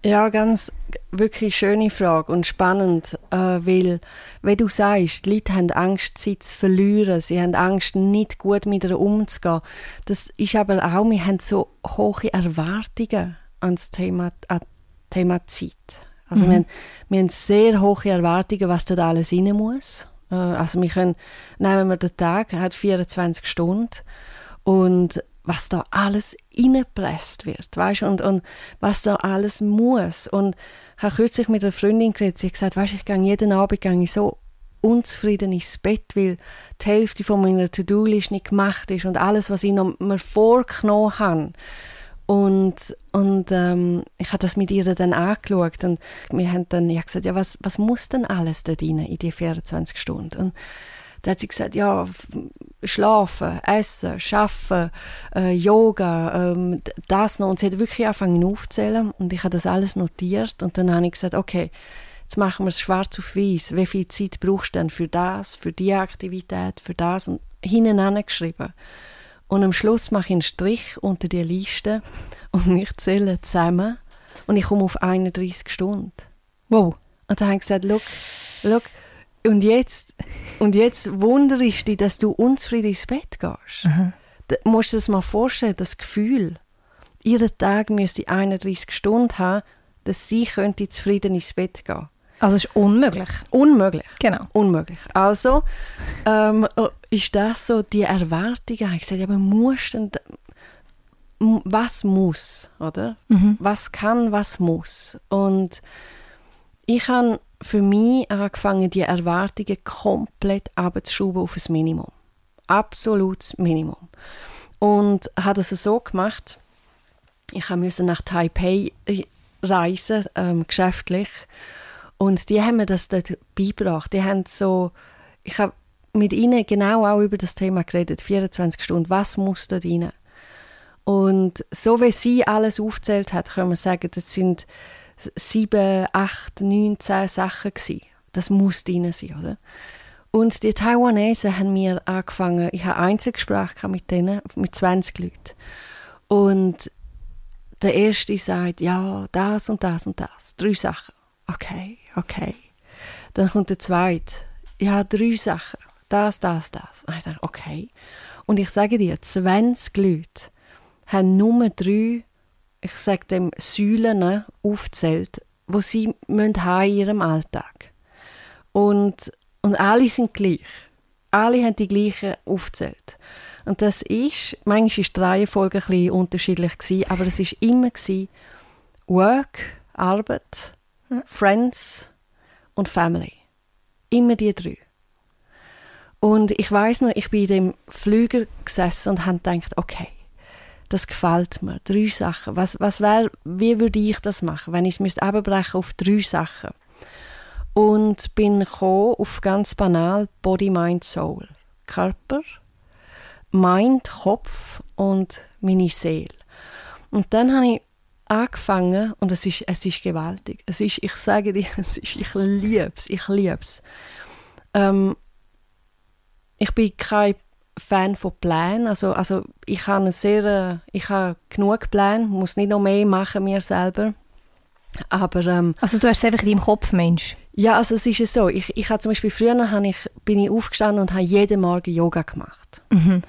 Ja, ganz wirklich schöne Frage und spannend, äh, weil, wie du sagst, die Leute haben Angst, Zeit zu verlieren, sie haben Angst, nicht gut mit ihr umzugehen. Das ist aber auch, wir haben so hohe Erwartungen an das Thema, an das Thema Zeit. Also mhm. wir, haben, wir haben sehr hohe Erwartungen, was dort alles rein muss. Äh, also wir können, nehmen wir den Tag, hat 24 Stunden und was da alles reingepresst wird, weißt und, und was da alles muss. Und ich habe kürzlich mit einer Freundin geredet, sie hat gesagt, weißt, ich gehe jeden Abend gehe ich so unzufrieden ins Bett, weil die Hälfte von meiner To-Do-List nicht gemacht ist und alles, was ich noch mir vorgenommen habe, und, und ähm, ich habe das mit ihr dann angeschaut und wir haben dann ja gesagt, ja, was, was muss denn alles da rein in die 24 Stunden? Und da hat sie gesagt, ja, schlafen, essen, arbeiten, äh, Yoga, ähm, das noch. Und sie hat wirklich angefangen aufzuzählen und ich habe das alles notiert und dann habe ich gesagt, okay, jetzt machen wir es schwarz auf weiß. Wie viel Zeit brauchst du denn für das, für die Aktivität, für das? Und hinten geschrieben. Und am Schluss mache ich einen Strich unter die Liste und ich zähle zusammen und ich komme auf 31 Stunden. Wow. Und dann habe ich gesagt, schau, schau und jetzt, und jetzt wundere ich dich, dass du unzufrieden ins Bett gehst. Mhm. Da musst du dir das mal vorstellen, das Gefühl. Ihren Tag müsste 31 Stunden haben, dass sie könnte zufrieden ins Bett gehen. Also es ist unmöglich. Unmöglich. Genau. Unmöglich. Also ähm, ist das so die Erwartung. Ich habe gesagt, ja, man muss denn, was muss, oder? Mhm. Was kann, was muss. Und ich habe für mich angefangen, die Erwartungen komplett abzuschrauben auf ein Minimum. Absolutes Minimum. Und habe das so gemacht, ich musste nach Taipei äh, reisen, ähm, geschäftlich. Und die haben mir das dort beigebracht. Die haben so, ich habe mit ihnen genau auch über das Thema geredet, 24 Stunden, was muss dort rein? Und so wie sie alles aufzählt hat, können wir sagen, das sind sieben, acht, neun, zehn Sachen gewesen. Das muss drin sein, oder? Und die Taiwanesen haben mir angefangen, ich habe Einzelgespräche mit denen, mit 20 Leuten. Und der erste sagt, ja, das und das und das. Drei Sachen. Okay, okay. Dann kommt der zweite. Ja, drei Sachen. Das, das, das. Und ich dachte, okay. Und ich sage dir, 20 Leute haben nur drei, ich sage dem, Säulen aufgezählt, wo sie haben in ihrem Alltag. Und, und alle sind gleich. Alle haben die gleichen aufgezählt. Und das ist, manchmal war die Reihenfolge ein bisschen unterschiedlich, aber es war immer Work, Arbeit, Friends und Family. Immer die drei. Und ich weiß noch, ich bin in dem Flüger gesessen und habe gedacht, okay, das gefällt mir. Drei Sachen. Was, was wär, wie würde ich das machen, wenn ich es müsste abbrechen auf drei Sachen? Und bin auf ganz banal Body, Mind, Soul. Körper, Mind, Kopf und meine Seele. Und dann habe ich angefangen und es ist, es ist gewaltig. Es ist, ich sage dir, <laughs> es ist, ich liebe es, ich liebe es. Ähm, ich bin kein Fan von Plänen, also, also ich habe sehr, äh, ich habe genug Pläne, muss nicht noch mehr machen mir selber. Aber ähm, Also du hast es einfach in deinem Kopf, Mensch. ja, also es ist so, ich, ich habe zum Beispiel früher habe ich, bin ich aufgestanden und habe jeden Morgen Yoga gemacht. Mhm.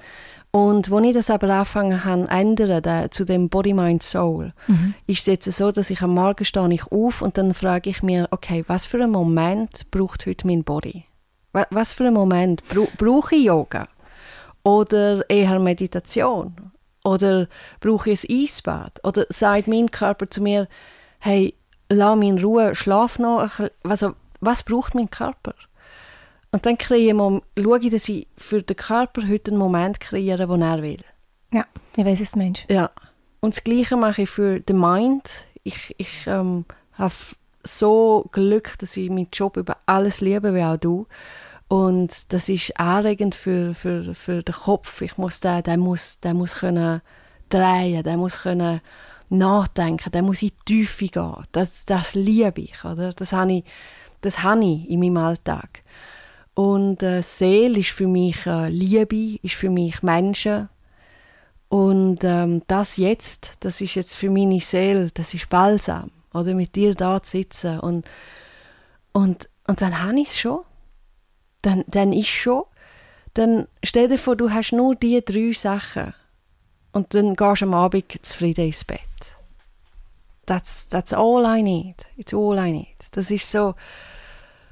Und als ich das aber angefangen habe zu ändern, da, zu dem Body, Mind, Soul, Mhm. ist es jetzt so, dass ich am Morgen stehe ich auf und dann frage ich mir, okay, was für einen Moment braucht heute mein Body? Wa- Was für einen Moment bra brauche ich Yoga? Oder eher Meditation? Oder brauche ich ein Eisbad? Oder sagt mein Körper zu mir, hey, lass mich in Ruhe, schlaf noch. ein bisschen. Also, was braucht mein Körper? Und dann kreiere ich, schaue ich, dass ich für den Körper heute einen Moment kreiere, den er will. Ja, ich weiß es, Mensch. Ja. Und das Gleiche mache ich für den Mind. Ich, ich ähm, habe so Glück, dass ich meinen Job über alles liebe, wie auch du. Und das ist anregend für, für, für den Kopf. Ich muss den, der muss, der muss können drehen, der muss können nachdenken, der muss in die Tiefe gehen. Das, das liebe ich, oder? Das habe ich, das habe ich in meinem Alltag. Und äh, Seele ist für mich äh, Liebe, ist für mich Menschen. Und ähm, das jetzt, das ist jetzt für meine Seele, das ist Balsam. Oder mit dir da zu sitzen. Und, und, und dann habe ich es schon. Dann, dann ist schon. Dann stell dir vor, du hast nur diese drei Sachen. Und dann gehst du am Abend zufrieden ins Bett. That's, that's all I need. It's all I need. Das ist so,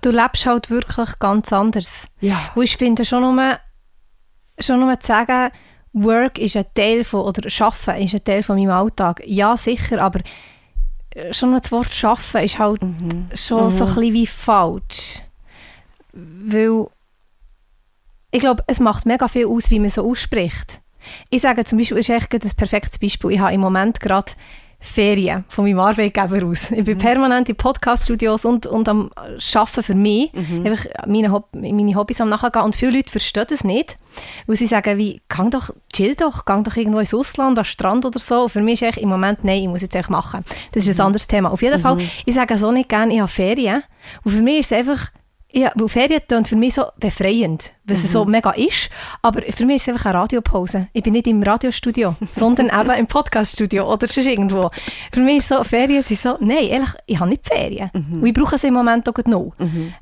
Du lebst halt wirklich ganz anders. ja. Und ich finde schon nur, schon nur zu sagen, Work ist ein Teil von, oder Arbeiten ist ein Teil von meinem Alltag. Ja, sicher, aber äh, schon nur das Wort Arbeiten ist halt schon so ein bisschen wie falsch. Weil ich glaube, es macht mega viel aus, wie man so ausspricht. Ich sage zum Beispiel, ist echt ein perfektes Beispiel. Ich habe im Moment gerade Ferien von meinem Arbeitgeber aus. Ich bin permanent in Podcaststudios und, und am Arbeiten für mich. Einfach meine, Hob meine Hobbys am Nachgehen. Und viele Leute verstehen das nicht, weil sie sagen, wie, gang doch, chill doch, gang doch irgendwo ins Ausland, an den Strand oder so. Und für mich ist echt im Moment, nein, ich muss jetzt echt machen. Das ist ein anderes Thema. Auf jeden Fall, ich sage so nicht gerne, ich habe Ferien. Und für mich ist es einfach ja, weil Ferien tönt für mich so befreiend, was es so mega ist. Aber für mich ist es einfach eine Radiopause. Ich bin nicht im Radiostudio, <laughs> sondern eben im Podcaststudio oder sonst irgendwo. Für mich ist so, Ferien sind so, nein, ehrlich, ich habe nicht Ferien. Und ich brauche sie im Moment auch noch.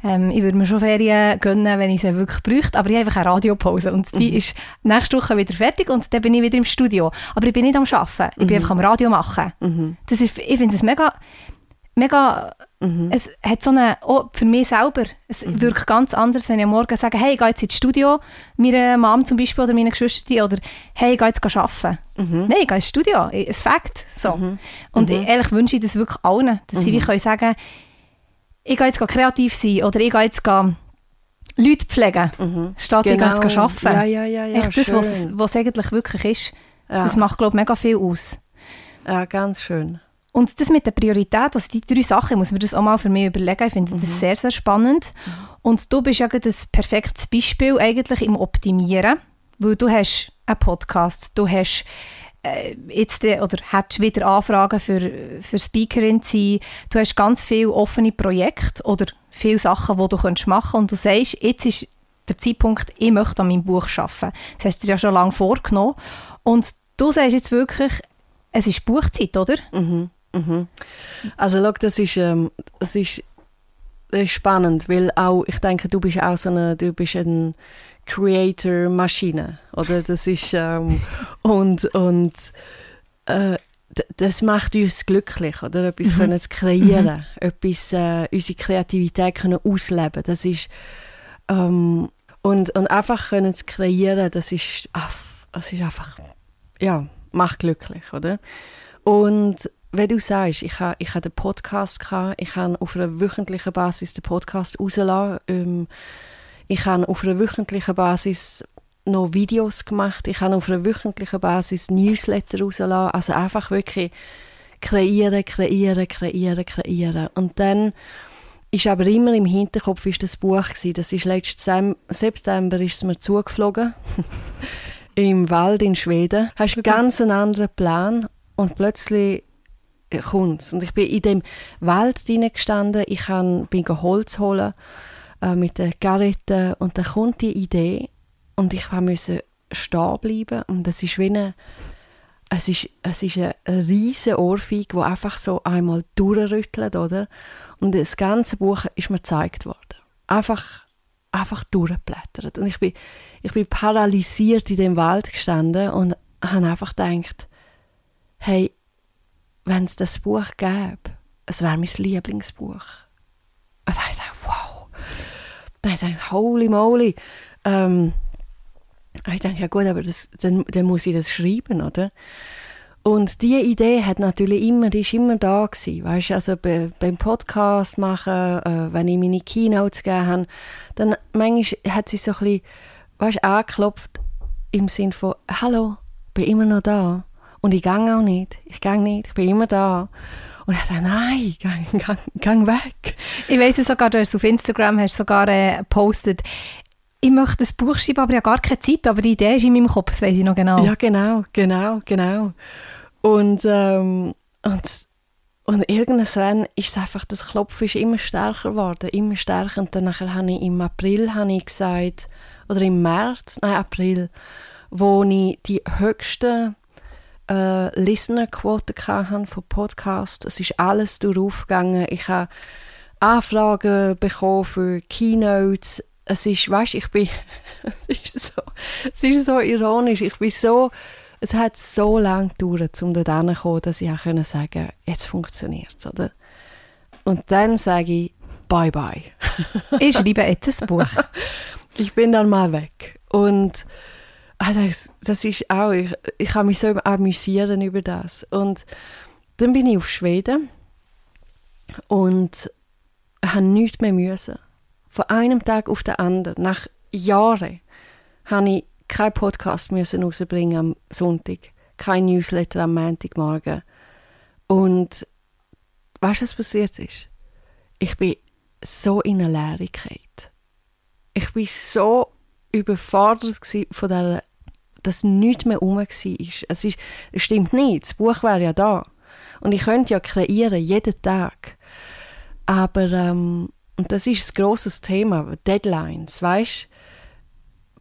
Ähm, ich würde mir schon Ferien gönnen, wenn ich sie wirklich bräuchte, aber ich habe einfach eine Radiopause und die ist nächste Woche wieder fertig und dann bin ich wieder im Studio. Aber ich bin nicht am Arbeiten, ich bin einfach am Radio machen. Das ist, ich finde es mega mega, es hat so eine, auch für mich selber, es wirkt ganz anders, wenn ich am Morgen sage, hey, ich gehe jetzt ins Studio, meine Mom zum Beispiel oder meine Geschwister, oder hey, ich gehe jetzt arbeiten. Nein, ich gehe ins Studio, ein Fakt. So. Und ich, ehrlich wünsche ich das wirklich allen, dass sie wie können sagen, ich gehe jetzt kreativ sein oder ich gehe jetzt Leute pflegen, statt ich gehe jetzt Genau. arbeiten. Ja, ja, ja, ja, Echt das, was, es- was es eigentlich wirklich ist. Ja. Das macht, glaube ich, mega viel aus. Ja, ganz schön. Und das mit der Priorität, also die drei Sachen, muss mir das auch mal für mich überlegen. Ich finde das sehr, sehr spannend. Und du bist ja gerade ein perfektes Beispiel eigentlich im Optimieren, weil du hast einen Podcast, du hast äh, jetzt äh, oder hättest wieder Anfragen für, für Speakerin zu sein, du hast ganz viele offene Projekte oder viele Sachen, die du könntest machen und du sagst, jetzt ist der Zeitpunkt, ich möchte an meinem Buch arbeiten. Das hast du dir ja schon lange vorgenommen. Und du sagst jetzt wirklich, es ist Buchzeit, oder? Also schau, das ist, ähm, das ist, das ist spannend, weil auch, ich denke, du bist auch so eine, du bist ein Creator-Maschine, oder? Das ist, ähm, <laughs> und, und äh, das macht uns glücklich, oder? Etwas können zu kreieren, etwas, äh, unsere Kreativität können ausleben, das ist, ähm, und, und einfach können zu kreieren, das ist, ah, das ist einfach, ja, macht glücklich, oder? Und wenn du sagst, ich habe ich ha den Podcast gehabt, ich habe auf einer wöchentlichen Basis den Podcast rausgelassen, ähm, ich habe auf einer wöchentlichen Basis noch Videos gemacht, ich habe auf einer wöchentlichen Basis Newsletter rausgelassen, also einfach wirklich kreieren, kreieren, kreieren, kreieren. Und dann ist aber immer im Hinterkopf ist das Buch gewesen. Das ist letzten September ist es mir zugeflogen <laughs> im Wald in Schweden. Hast einen ganz einen anderen Plan und plötzlich kommt es. Und ich bin in dem Wald gestanden, ich kann, bin Holz holen äh, mit der Garette und dann kommt die Idee und ich musste stehen bleiben und es ist wie eine es ist, es ist eine riesige Ohrfeige, die einfach so einmal durchrüttelt, oder? Und das ganze Buch ist mir gezeigt worden. Einfach, einfach durchgeblättert. Und ich bin, ich bin paralysiert in dem Wald gestanden und habe einfach gedacht, hey, wenn es das Buch gäbe, es wäre mein Lieblingsbuch. Und dann habe ich gedacht, wow. Dann habe ich gedacht, holy moly. Ähm, ich denke, ja gut, aber das, dann, dann muss ich das schreiben, oder? Und diese Idee hat natürlich immer, die ist immer da gewesen, weißt, also be, beim Podcast machen, äh, wenn ich meine Keynotes gegeben habe, dann manchmal hat sie so ein bisschen, weißt, angeklopft im Sinn von, hallo, bin immer noch da und ich gehe auch nicht, ich gehe nicht, ich bin immer da. Und ich dachte, nein, gang, gang, gang weg. Ich weiss es sogar, du hast auf Instagram hast sogar äh, gepostet, ich möchte ein Buch schreiben, aber ich habe gar keine Zeit, aber die Idee ist in meinem Kopf, das weiss ich noch genau. Ja, genau, genau, genau. Und, ähm, und, und irgendwann ist es einfach, das Klopfen ist immer stärker geworden, immer stärker. Und dann nachher habe ich im April habe ich gesagt, oder im März, nein, April, wo ich die höchsten äh, Listenerquoten hatte von Podcasts. Es ist alles durchaufgegangen. Ich habe Anfragen bekommen für Keynotes. Es ist, weißt, ich bin, <laughs> es ist so, es ist so ironisch. Ich bin so, es hat so lange gedauert, um dort hinzukommen, dass ich auch können sagen, jetzt funktioniert es, oder? Und dann sage ich, bye bye. Ich schreibe jetzt ein Buch. <laughs> ich bin dann mal weg. Und ah, das, das ist auch, ich, ich kann mich so amüsieren über das. Und dann bin ich auf Schweden und habe nichts mehr müssen. Von einem Tag auf den anderen, nach Jahren, habe ich keinen Podcast müssen rausbringen am Sonntag, kein Newsletter am Montagmorgen. Und weißt du, was passiert ist? Ich bin so in eine Leere gefallen. Ich bin so überfordert von der, dass nichts mehr rum war. Es, ist, es stimmt nicht, das Buch wäre ja da. Und ich könnte ja kreieren, jeden Tag. Aber ähm, und das ist ein grosses Thema, Deadlines, weißt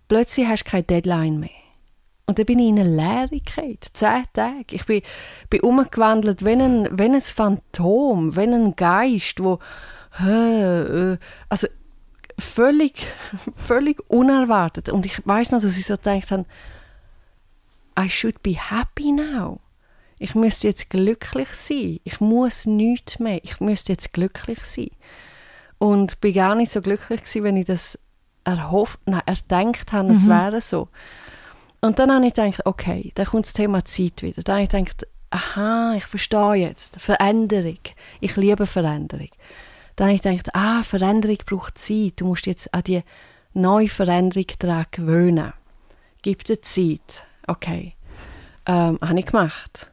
Plötzlich hast du keine Deadline mehr. Und dann bin ich in eine gefallen. Zehn Tage. Ich bin, bin umgewandelt wie ein, wie ein Phantom, wie ein Geist, wo äh, also völlig, <laughs> völlig unerwartet. Und ich weiß noch, dass ich so gedacht habe, I should be happy now. Ich müsste jetzt glücklich sein. Ich muss nichts mehr. Ich müsste jetzt glücklich sein. Und bin gar nicht so glücklich gewesen, wenn ich das erhofft, nein, erdenkt habe, es mhm. wäre so. Und dann habe ich gedacht, okay, dann kommt das Thema Zeit wieder. Dann habe ich gedacht, aha, ich verstehe jetzt. Veränderung. Ich liebe Veränderung. Dann habe ich gedacht, ah, Veränderung braucht Zeit. Du musst jetzt an die neue Veränderung daran gewöhnen. Gib dir Zeit. Okay. Ähm, habe ich gemacht.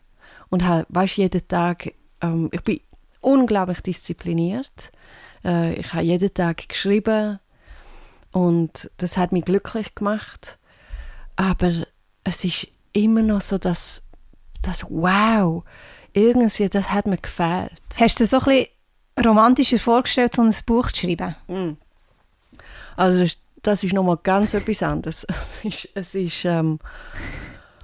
Und habe, weißt, jeden Tag, ähm, ich bin unglaublich diszipliniert. Äh, ich habe jeden Tag geschrieben und das hat mich glücklich gemacht. Aber es ist immer noch so, dass das Wow, irgendwie, das hat mir gefällt. Hast du so ein bisschen romantischer vorgestellt, so ein Buch zu schreiben? Mm. Also das ist nochmal ganz etwas anderes. <laughs> es ist, es ist ähm,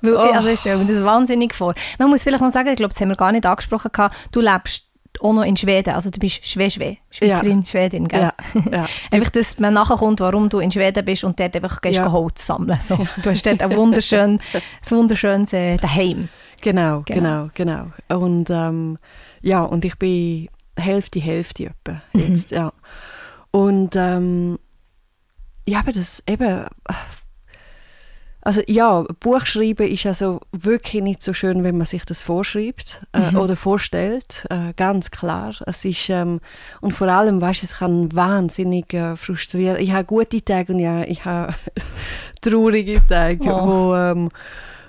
Weil, oh. Also ich stelle mir das wahnsinnig vor. Man muss vielleicht noch sagen, ich glaube, das haben wir gar nicht angesprochen, du lebst auch noch in Schweden, also du bist Schwä-Schwä, Schweizerin, ja. Schwedin, gell? Ja, ja. <laughs> einfach, dass man nachkommt, warum du in Schweden bist und dort einfach gehst ja. Holz sammeln. So. Du hast dort ein wunderschön, <laughs> ein wunderschönes äh, Daheim. Genau, genau, genau, genau. Und ähm, ja, und ich bin Hälfte, Hälfte etwa jetzt, mhm. ja. Und ähm, ja, aber das eben, also ja, Buch schreiben ist also wirklich nicht so schön, wenn man sich das vorschreibt äh, mhm. oder vorstellt, äh, ganz klar. Es ist, ähm, und vor allem, weißt, es kann wahnsinnig äh, frustrieren. Ich habe gute Tage und ja, ich habe <laughs> traurige Tage, oh. wo, ähm,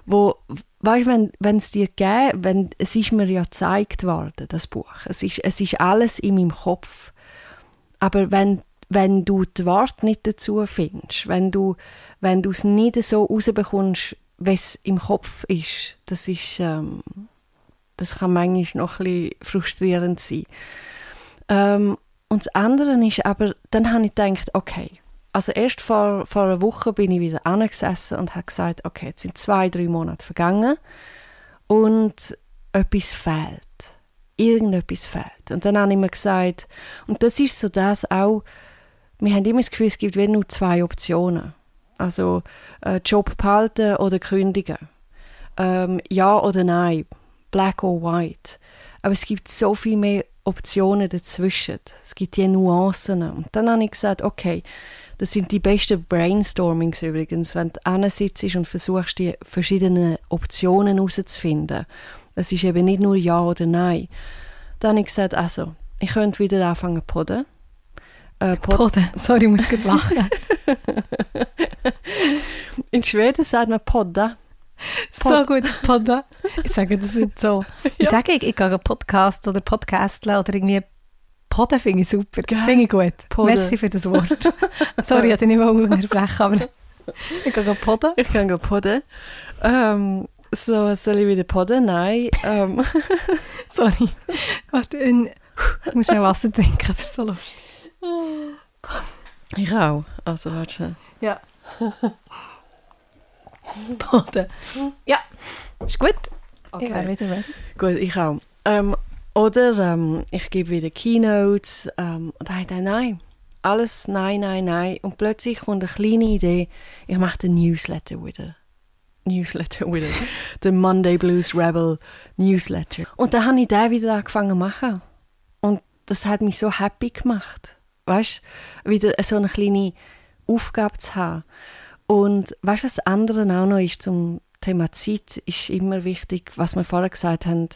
wo weißt, wenn wenn es dir gegeben, wenn es ist mir ja gezeigt worden, das Buch. Es ist, es ist alles in meinem Kopf. Aber wenn wenn du die Worte nicht dazu findest, wenn du wenn du es nicht so rausbekommst, es im Kopf ist, das ist, ähm, das kann manchmal noch ein bisschen frustrierend sein. Ähm, und das andere ist aber, dann habe ich gedacht, okay, also erst vor, vor einer Woche bin ich wieder angesessen und habe gesagt, okay, jetzt sind zwei, drei Monate vergangen und etwas fehlt. Irgendetwas fehlt. Und dann habe ich mir gesagt, und das ist so das auch, wir haben immer das Gefühl, es gibt nur zwei Optionen. Also äh, Job behalten oder kündigen. Ähm, ja oder nein. Black or white. Aber es gibt so viel mehr Optionen dazwischen. Es gibt die Nuancen. Und dann habe ich gesagt, okay, das sind die besten Brainstormings übrigens, wenn du sitzt und versuchst, die verschiedenen Optionen herauszufinden. Das ist eben nicht nur Ja oder Nein. Dann habe ich gesagt, also, ich könnte wieder anfangen zu podden. Äh, pod podden? <laughs> Sorry, ich muss gerade lachen. <laughs> In Schweden sagt man podda. So gut, podda. Ich sage das nicht so. <laughs> Ich ja. sage, ich, ich gehe Podcast oder Podcasteln oder irgendwie Podden finde ich super. Finde ich gut. Podden. Merci für das Wort. Sorry, ich hatte nicht mal unterbrechen, aber ich gehe podden. Ich kann podden. Ähm, so, soll ich wieder podden? Nein. Ähm. Sorry. Warte, ich muss schnell Wasser trinken, das ist so lustig. Ich auch. Also, warte. Ja. Boden. Ja, ist gut. Okay. Ich wieder ready. Gut, ich auch. Ähm, oder ähm, ich gebe wieder Keynotes ähm, und dann nein, nein, alles nein, nein, nein. Und plötzlich kommt eine kleine Idee, ich mache den Newsletter wieder. Newsletter wieder. den <laughs> Monday Blues Rebel Newsletter. Und dann habe ich den wieder angefangen zu machen. Und das hat mich so happy gemacht. Weißt wieder so eine kleine Aufgabe zu haben. Und weißt was andere auch noch ist zum Thema Zeit, ist immer wichtig, was wir vorher gesagt haben,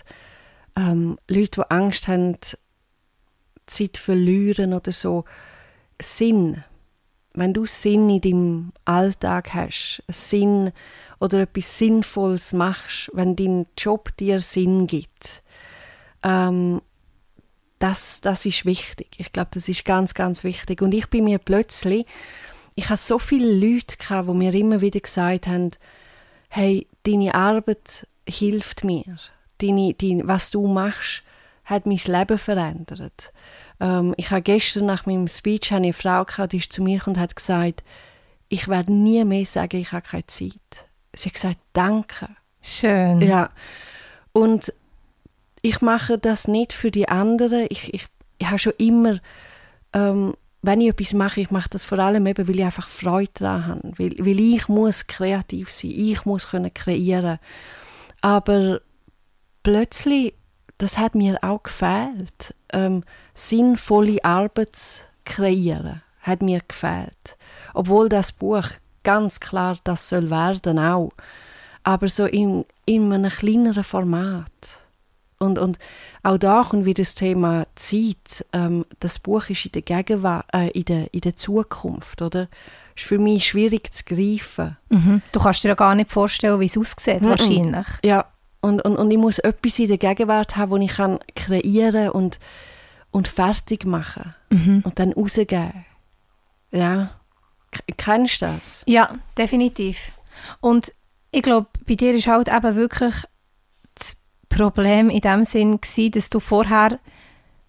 ähm, Leute, die Angst haben, Zeit verlieren oder so, Sinn. Wenn du Sinn in deinem Alltag hast, Sinn oder etwas Sinnvolles machst, wenn dein Job dir Sinn gibt, ähm, das, das ist wichtig. Ich glaube, das ist ganz, ganz wichtig. Und ich bin mir plötzlich ich hatte so viele Leute, gehabt, die mir immer wieder gesagt haben, hey, deine Arbeit hilft mir. Deine, deine, was du machst, hat mein Leben verändert. Ähm, ich habe gestern nach meinem Speech eine Frau gehabt, die ist zu mir und hat gesagt, ich werde nie mehr sagen, ich habe keine Zeit. Sie hat gesagt, danke. Schön. Ja. Und ich mache das nicht für die anderen. Ich, ich, ich habe schon immer, ähm, wenn ich etwas mache, ich mache das vor allem eben, weil ich einfach Freude daran habe. Weil, weil ich muss kreativ sein, ich muss können kreieren. Aber plötzlich, das hat mir auch gefehlt, ähm, sinnvolle Arbeit zu kreieren, hat mir gefehlt. Obwohl das Buch ganz klar das soll werden auch. Aber so in, in einem kleineren Format. Und, und auch da kommt wieder das Thema Zeit. Ähm, das Buch ist in der Gegenwart, äh, in, der, in der Zukunft, oder? ist für mich schwierig zu greifen. Mhm. Du kannst dir ja gar nicht vorstellen, wie es aussieht, mhm. wahrscheinlich. Ja, und, und, und ich muss etwas in der Gegenwart haben, das ich kann kreieren und, und fertig machen mhm. und dann rausgeben. Ja, kennst du das? Ja, definitiv. Und ich glaube, bei dir ist halt eben wirklich Problem in dem Sinn gewesen, dass du vorher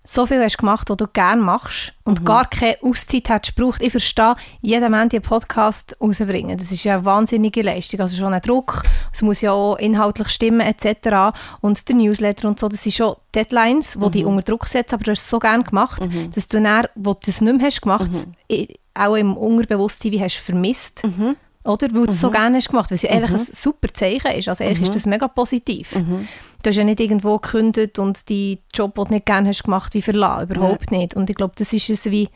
so viel hast gemacht, was du gerne machst und mhm. gar keine Auszeit hättest gebraucht. Ich verstehe, jeden Moment einen Podcast rauszubringen. Das ist ja eine wahnsinnige Leistung. Also schon ein Druck, es muss ja auch inhaltlich stimmen etc. Und der Newsletter und so, das sind schon Deadlines, die mhm. dich unter Druck setzen, aber du hast es so gerne gemacht, mhm. dass du dann, wo du das nicht mehr hast gemacht, mhm. auch im Unterbewusstsein wie hast vermisst. Mhm oder? Weil du es so mhm. gerne hast gemacht, weil es ja eigentlich mhm. ein super Zeichen ist. Also eigentlich mhm. ist das mega positiv. Du hast ja nicht irgendwo gekündigt und die Job, den du nicht gerne hast gemacht, wie verlassen, überhaupt ja. nicht. Und ich glaube, das ist es wie,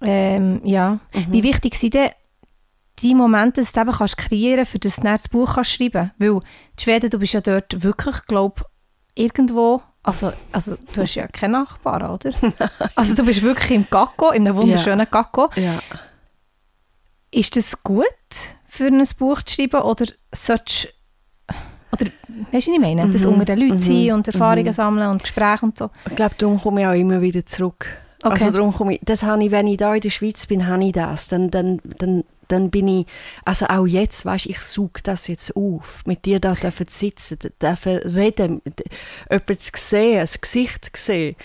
ähm, ja, mhm. wie wichtig sind denn die Momente, dass du eben kannst kreieren für das du das Buch kannst schreiben Weil in Schweden, du bist ja dort wirklich, glaube irgendwo also, also du hast ja keine Nachbarn, oder? <laughs> also du bist wirklich im Gacko, in einem wunderschönen ja. Gacko. Ja. Ist das gut, für ein Buch zu schreiben oder solltest oder weißt du, was ich meine? Mhm. Das unter den Leuten mhm. sein und Erfahrungen mhm. sammeln und Gespräche und so. Ich glaube, darum komme ich auch immer wieder zurück. Okay. Also darum komme ich, das habe ich, wenn ich da in der Schweiz bin, habe ich das. Dann, dann, dann, dann bin ich, also auch jetzt, weißt ich suche das jetzt auf. Mit dir da dürfen sitzen, dürfen reden, jemanden zu sehen, ein Gesicht zu sehen,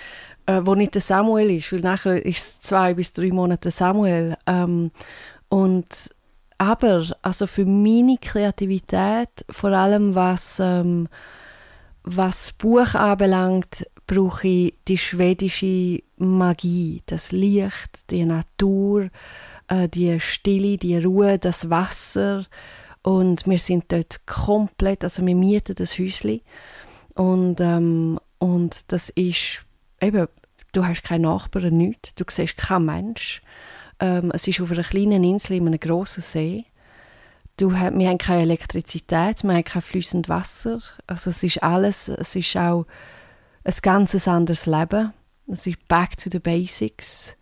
äh, wo nicht der Samuel ist, weil nachher ist es zwei bis drei Monate Samuel. Ähm, und aber also für meine Kreativität, vor allem was, ähm, was Buch anbelangt, brauche ich die schwedische Magie, das Licht, die Natur, äh, die Stille, die Ruhe, das Wasser. Und wir sind dort komplett, also wir mieten das Häuschen. Und, ähm, und das ist eben, du hast keine Nachbarn, nichts, du siehst keinen Mensch. Ähm, es ist auf einer kleinen Insel in einem grossen See. Du, wir haben keine Elektrizität, wir haben kein fließendes Wasser. Also es ist alles, es ist auch ein ganz anderes Leben. Es ist back to the basics.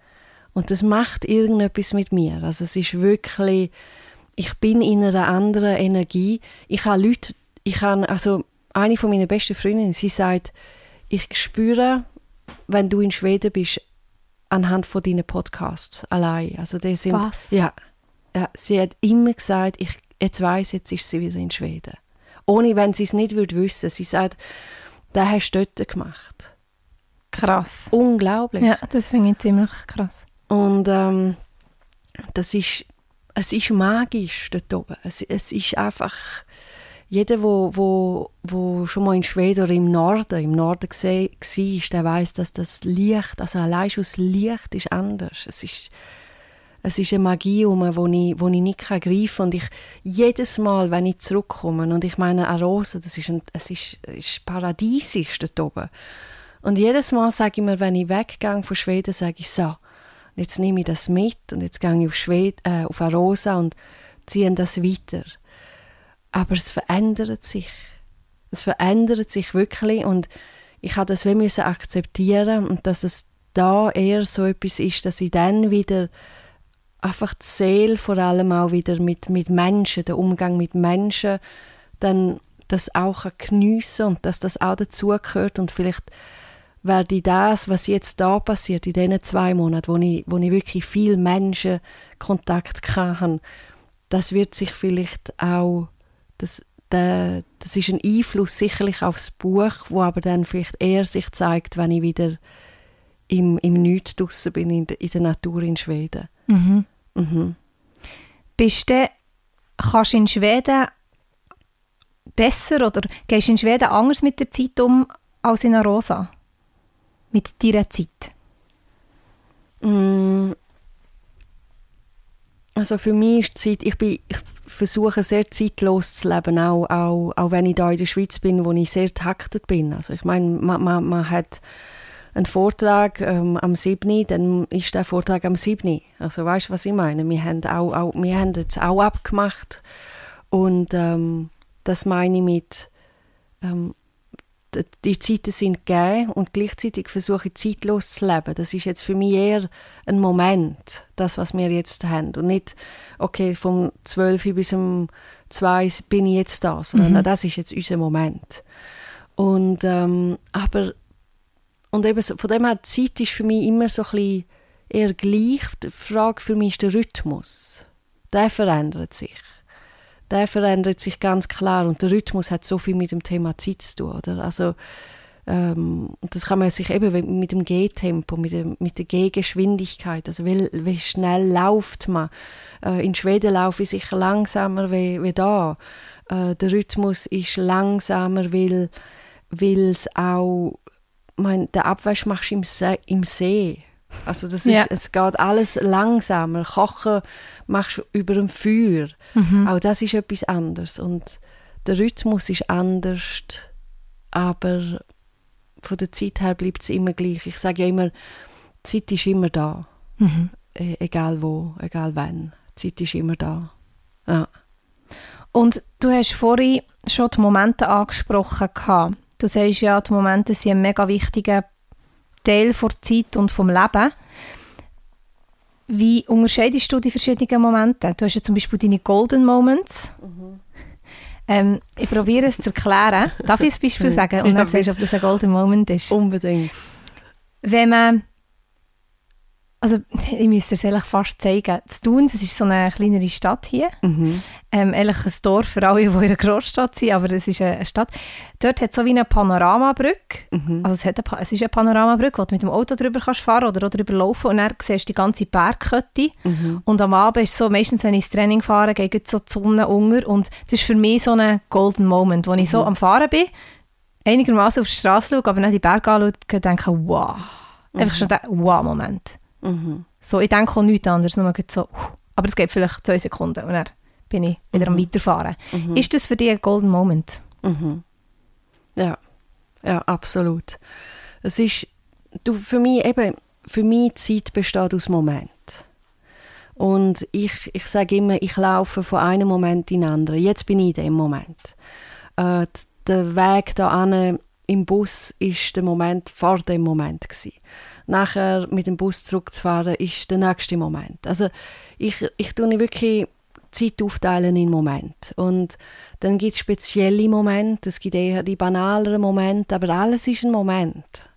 Und das macht irgendetwas mit mir. Also es ist wirklich, ich bin in einer anderen Energie. Ich habe Leute, ich habe, also eine von meinen besten Freundinnen, sie sagt, ich spüre, wenn du in Schweden bist, anhand von deinen Podcasts allein. Also die sind, Was? Ja, ja, sie hat immer gesagt, ich jetzt weiß, jetzt ist sie wieder in Schweden. Ohne, wenn sie es nicht würde wissen. Sie sagt, das hast du dort gemacht. Krass. Unglaublich. Ja, das finde ich ziemlich krass. Und ähm, das ist, es ist magisch dort oben. Es, es ist einfach, jeder, wo, wo, wo schon mal in Schweden oder im Norden, im Norden war, der weiß, dass das Licht, also allein schon das Licht ist anders. Es ist, es ist eine Magie um, wo ich, wo ich nicht greifen kann. Und ich, jedes Mal, wenn ich zurückkomme, und ich meine, Arosa, das ist, ein, es ist, ist paradiesisch dort oben. Und jedes Mal sage ich mir, wenn ich weggehe von Schweden, sage ich so, jetzt nehme ich das mit und jetzt gehe ich auf, Schweden, äh, auf Arosa und ziehe das weiter. Aber es verändert sich. Es verändert sich wirklich und ich habe das wie akzeptieren und dass es da eher so etwas ist, dass ich dann wieder einfach die Seele vor allem auch wieder mit, mit Menschen, der Umgang mit Menschen, dann das auch geniessen und dass das auch dazugehört und vielleicht werde ich das, was jetzt da passiert, in diesen zwei Monaten, wo ich, wo ich wirklich viel Menschenkontakt hatte, das wird sich vielleicht auch das, der, das ist ein Einfluss sicherlich aufs Buch, wo aber dann vielleicht eher sich zeigt, wenn ich wieder im, im Nichts draussen bin, in, de, in der Natur in Schweden. Mhm. Mhm. Bist du, kannst du in Schweden besser oder gehst du in Schweden anders mit der Zeit um als in Rosa? Mit deiner Zeit? Mm. Also für mich ist die Zeit, ich, bin, ich versuche sehr zeitlos zu leben, auch, auch, auch wenn ich da in der Schweiz bin, wo ich sehr taktet bin. Also ich meine, man, man, man hat einen Vortrag ähm, am 7., dann ist der Vortrag am 7. Also weißt du, was ich meine? Wir haben, auch, auch, wir haben jetzt auch abgemacht und ähm, das meine ich mit ähm, die Zeiten sind gegeben und gleichzeitig versuche ich zeitlos zu leben. Das ist jetzt für mich eher ein Moment, das, was wir jetzt haben. Und nicht, okay, vom 12 bis um 2 bin ich jetzt da, sondern mhm. das ist jetzt unser Moment. Und, ähm, aber und eben so, von dem her, die Zeit ist für mich immer so ein bisschen eher gleich. Die Frage für mich ist der Rhythmus. Der verändert sich. Der verändert sich ganz klar und der Rhythmus hat so viel mit dem Thema Zeit zu tun. Oder? Also, ähm, das kann man sich eben mit dem Gehtempo, mit, mit der Gehgeschwindigkeit, also wie, wie schnell läuft man. Äh, in Schweden laufe ich sicher langsamer wie, wie da. Äh, der Rhythmus ist langsamer, weil es auch mein, den Abwasch machst im See. Im See. Also das ist, ja. es geht alles langsamer. Kochen machst du über dem Feuer. Mhm. Auch das ist etwas anderes. Und der Rhythmus ist anders, aber von der Zeit her bleibt es immer gleich. Ich sage ja immer, die Zeit ist immer da. Mhm. E egal wo, egal wann. Die Zeit ist immer da. Ja. Und du hast vorhin schon die Momente angesprochen. Gehabt Du sagst ja, die Momente sind ein mega wichtiger Teil der Zeit und vom Leben. Wie unterscheidest du die verschiedenen Momente? Du hast ja zum Beispiel deine Golden Moments. Mhm. Ähm, ich probiere es zu erklären. Darf ich ein Beispiel <laughs> sagen? Und dann ja, sagst du, ob das ein Golden Moment ist. Unbedingt. Wenn man also <laughs> ich müsste es eigentlich fast zeigen. Zu Thun, das ist so eine kleinere Stadt hier. Mhm. Ähm, eigentlich ein Dorf für alle, die in einer Großstadt sind, aber es ist eine Stadt. Dort hat es so wie eine Panoramabrücke. Mhm. Also es, hat eine, es ist eine Panoramabrücke, wo du mit dem Auto drüber kannst fahren oder drüber laufen und dann siehst du die ganze Bergkette. Mhm. Und am Abend ist so, meistens wenn ich ins Training fahre, geht so die Sonne unter und das ist für mich so ein Golden Moment, wo ich so mhm. am Fahren bin, einigermaßen auf die Straße schaue, aber dann die Berge anschaue und denke, wow. Einfach mhm. schon der Wow-Moment. Mhm. So, ich denke auch nichts anderes, nur so, aber es geht vielleicht zwei Sekunden und dann bin ich wieder mhm. am Weiterfahren. Mhm. Ist das für dich ein Golden Moment? Mhm. Ja, ja, absolut. Es ist, du, für mich eben, für mich Zeit besteht aus Moment. Und ich, ich sage immer, ich laufe von einem Moment in den anderen. Jetzt bin ich in dem Moment. Äh, der Weg da im Bus ist der Moment vor dem Moment gewesen nachher mit dem Bus zurückzufahren, ist der nächste Moment. Also ich, ich tue wirklich Zeit aufteilen in Moment und dann gibt es spezielle Momente, es gibt eher die banaleren Momente, aber alles ist ein Moment.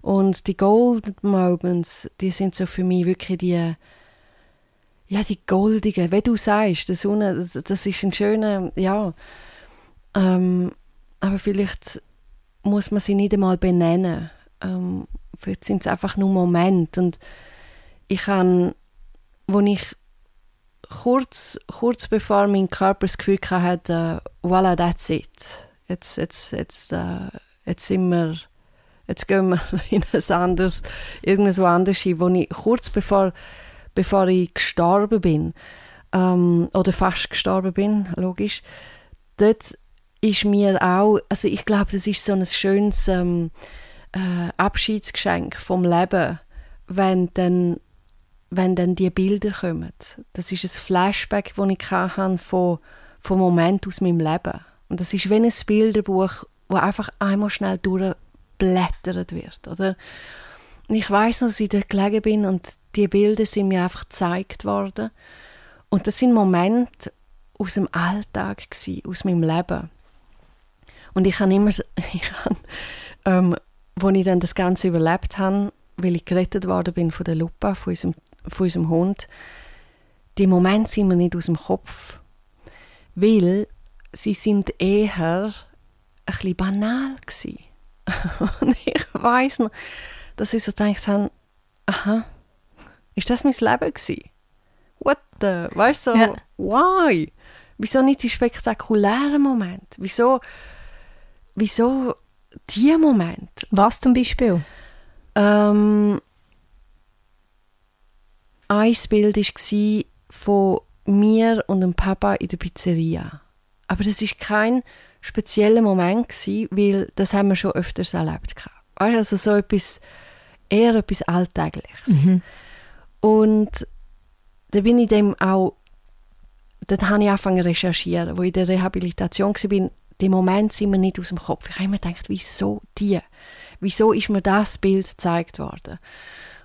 Und die Golden Moments, die sind so für mich wirklich die, ja, die goldigen, wie du sagst, die Sonne, das ist ein schöner, ja, ähm, aber vielleicht muss man sie nicht einmal benennen. Ähm, Vielleicht sind es einfach nur Momente. Und ich habe, wo ich kurz, kurz bevor mein Körper das Gefühl hatte, uh, voilà, that's it. Jetzt, jetzt, jetzt, uh, jetzt sind wir, jetzt gehen wir <laughs> in ein anderes, irgendwo anders hin, wo ich kurz bevor, bevor ich gestorben bin, ähm, oder fast gestorben bin, logisch, dort ist mir auch, also ich glaube, das ist so ein schönes, ähm, äh, Abschiedsgeschenk vom Leben, wenn dann, wenn dann die Bilder kommen. Das ist ein Flashback, das ich hatte von, von Moment aus meinem Leben. Und das ist wie ein Bilderbuch, wo einfach einmal schnell durchblättert wird. Oder? Und ich weiß noch, dass ich dort gelegen bin und die Bilder sind mir einfach gezeigt worden. Und das sind Momente aus dem Alltag, gewesen, aus meinem Leben. Und ich habe immer, <laughs> ich habe, ähm, wo ich dann das Ganze überlebt habe, weil ich gerettet worden bin von der Lupa, von unserem, von unserem Hund, die Momente sind mir nicht aus dem Kopf. Weil sie sind eher ein bisschen banal gewesen. <laughs> Und ich weiß noch, dass ich so gedacht habe, aha, ist das mein Leben gewesen? What the, weißt du, so, Ja. why? Wieso nicht die spektakulären Momente? Wieso, wieso die Momente? Was zum Beispiel? Ähm, ein Bild war von mir und dem Papa in der Pizzeria. Aber das war kein spezieller Moment, gewesen, weil das haben wir schon öfters erlebt. gehabt. Also so etwas, eher etwas Alltägliches. Und da bin ich dem auch, dort habe ich angefangen zu recherchieren, wo ich in der Rehabilitation war, die Moment sind mir nicht aus dem Kopf. Ich habe immer gedacht, wieso die? Wieso ist mir das Bild gezeigt worden?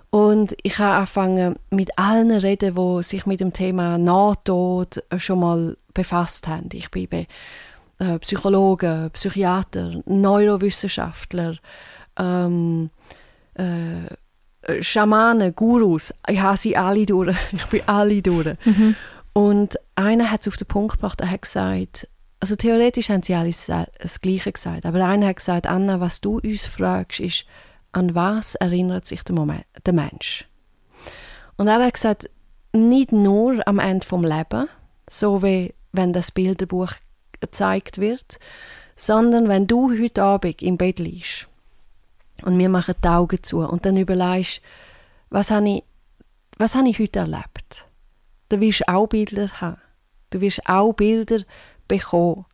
Und ich habe angefangen mit allen reden, die sich mit dem Thema Nahtod schon mal befasst haben. Ich bin bei äh, Psychologen, Psychiater, Neurowissenschaftler, ähm, äh, Schamanen, Gurus. Ich habe sie alle durch. <laughs> Ich bin alle durch. Und einer hat es auf den Punkt gebracht, er hat gesagt, also theoretisch haben sie alles das Gleiche gesagt, aber einer hat gesagt, Anna, was du uns fragst, ist, an was erinnert sich der, Moment, der Mensch? Und er hat gesagt, nicht nur am Ende vom Leben, so wie wenn das Bilderbuch gezeigt wird, sondern wenn du heute Abend im Bett liegst und wir machen die Augen zu und dann überlegst, was habe ich, was habe ich heute erlebt? Du wirst auch Bilder haben. Du wirst auch Bilder bekommen.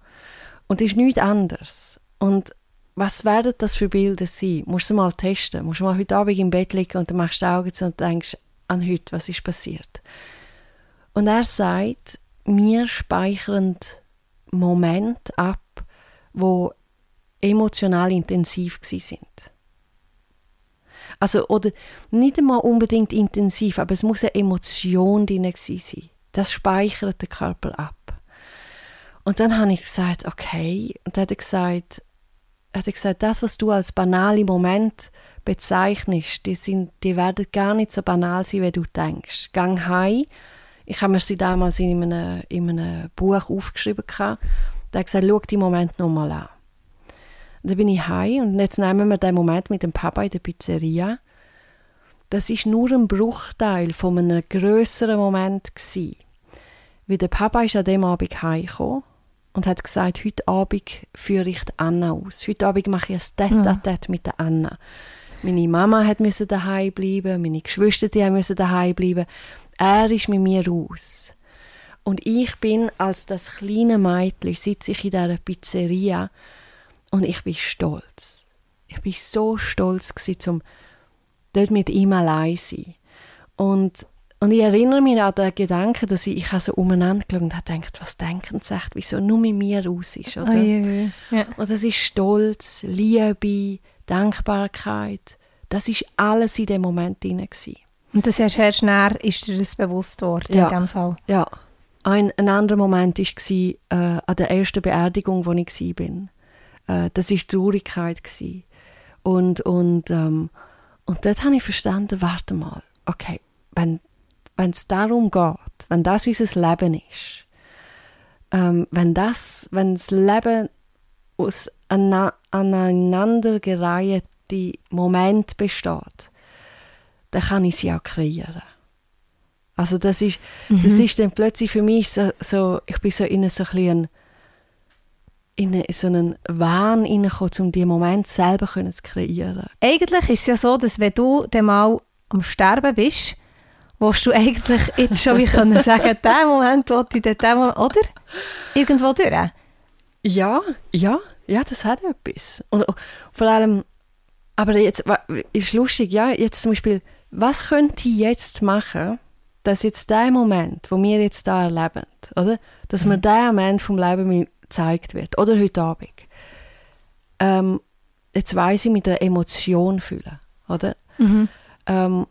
Und ist nichts anderes. Und was werden das für Bilder sein? Musst du mal testen. Musst du mal heute Abend im Bett liegen und dann machst du die Augen zu und denkst an heute, was ist passiert. Und er sagt, wir speichern Momente ab, wo emotional intensiv sind. Also, oder nicht einmal unbedingt intensiv, aber es muss eine Emotion drin sein. Das speichert der Körper ab. Und dann habe ich gesagt, okay. Und dann hat er gesagt, hat er gesagt, das, was du als banale Moment bezeichnest, die, sind, die werden gar nicht so banal sein, wie du denkst. Gang heim. Ich habe mir sie damals in einem, in einem Buch aufgeschrieben. gehabt. Der hat gesagt, schau die Moment nochmal an. Und dann bin ich heim und jetzt nehmen wir den Moment mit dem Papa in der Pizzeria. Das ist nur ein Bruchteil von einem größeren Moment gsi. Wie der Papa ist an dem Abend heimgekommen und hat gesagt, heute Abend führe ich die Anna aus. Heute Abend mache ich ein Tête-à-Tête mit der Anna. Meine Mama hat müssen daheim bleiben, meine Geschwister die müssen daheim bleiben. Er ist mit mir aus. Und ich bin als das kleine Mädchen sitze ich in dieser Pizzeria und ich bin stolz. Ich bin so stolz gewesen, zum dort mit ihm allein zu sein. Und, und ich erinnere mich an den Gedanken, dass ich, ich so umeinander geschaut und habe gedacht, was denken sie echt, wieso nur mit mir aus ist, oder? Ui, ja. Und das ist Stolz, Liebe, Dankbarkeit. Das ist alles in dem Moment drin. gewesen. Und das erst erst näher ist dir das bewusst worden Ja. in dem Fall. Ja. Ein, ein anderer Moment war äh, an der ersten Beerdigung, wo ich war. Äh, das war Traurigkeit. Gewesen. Und, und, ähm, und dort habe ich verstanden, warte mal, okay, wenn es darum geht, wenn das unser Leben ist, ähm, wenn, das, wenn das Leben aus ana- aneinandergereihten Momenten besteht, dann kann ich sie auch kreieren. Also das ist, das ist dann plötzlich für mich so, so ich bin so in so ein in so einen Wahn hineingekommen, um diesen Moment selber zu kreieren. Eigentlich ist es ja so, dass wenn du dann mal am Sterben bist, willst du eigentlich jetzt schon wie können sagen, <laughs> der Moment wollte ich den Moment, oder? Irgendwo durch. Ja, ja, ja, das hat etwas. Und und vor allem, aber jetzt ist lustig, ja, jetzt zum Beispiel, was könnte ich jetzt machen, dass jetzt der Moment, wo wir jetzt da erleben, oder, dass mir der Moment vom Leben mir gezeigt wird, oder heute Abend, ähm, jetzt weiß ich mit der Emotion fühlen, oder? Ähm,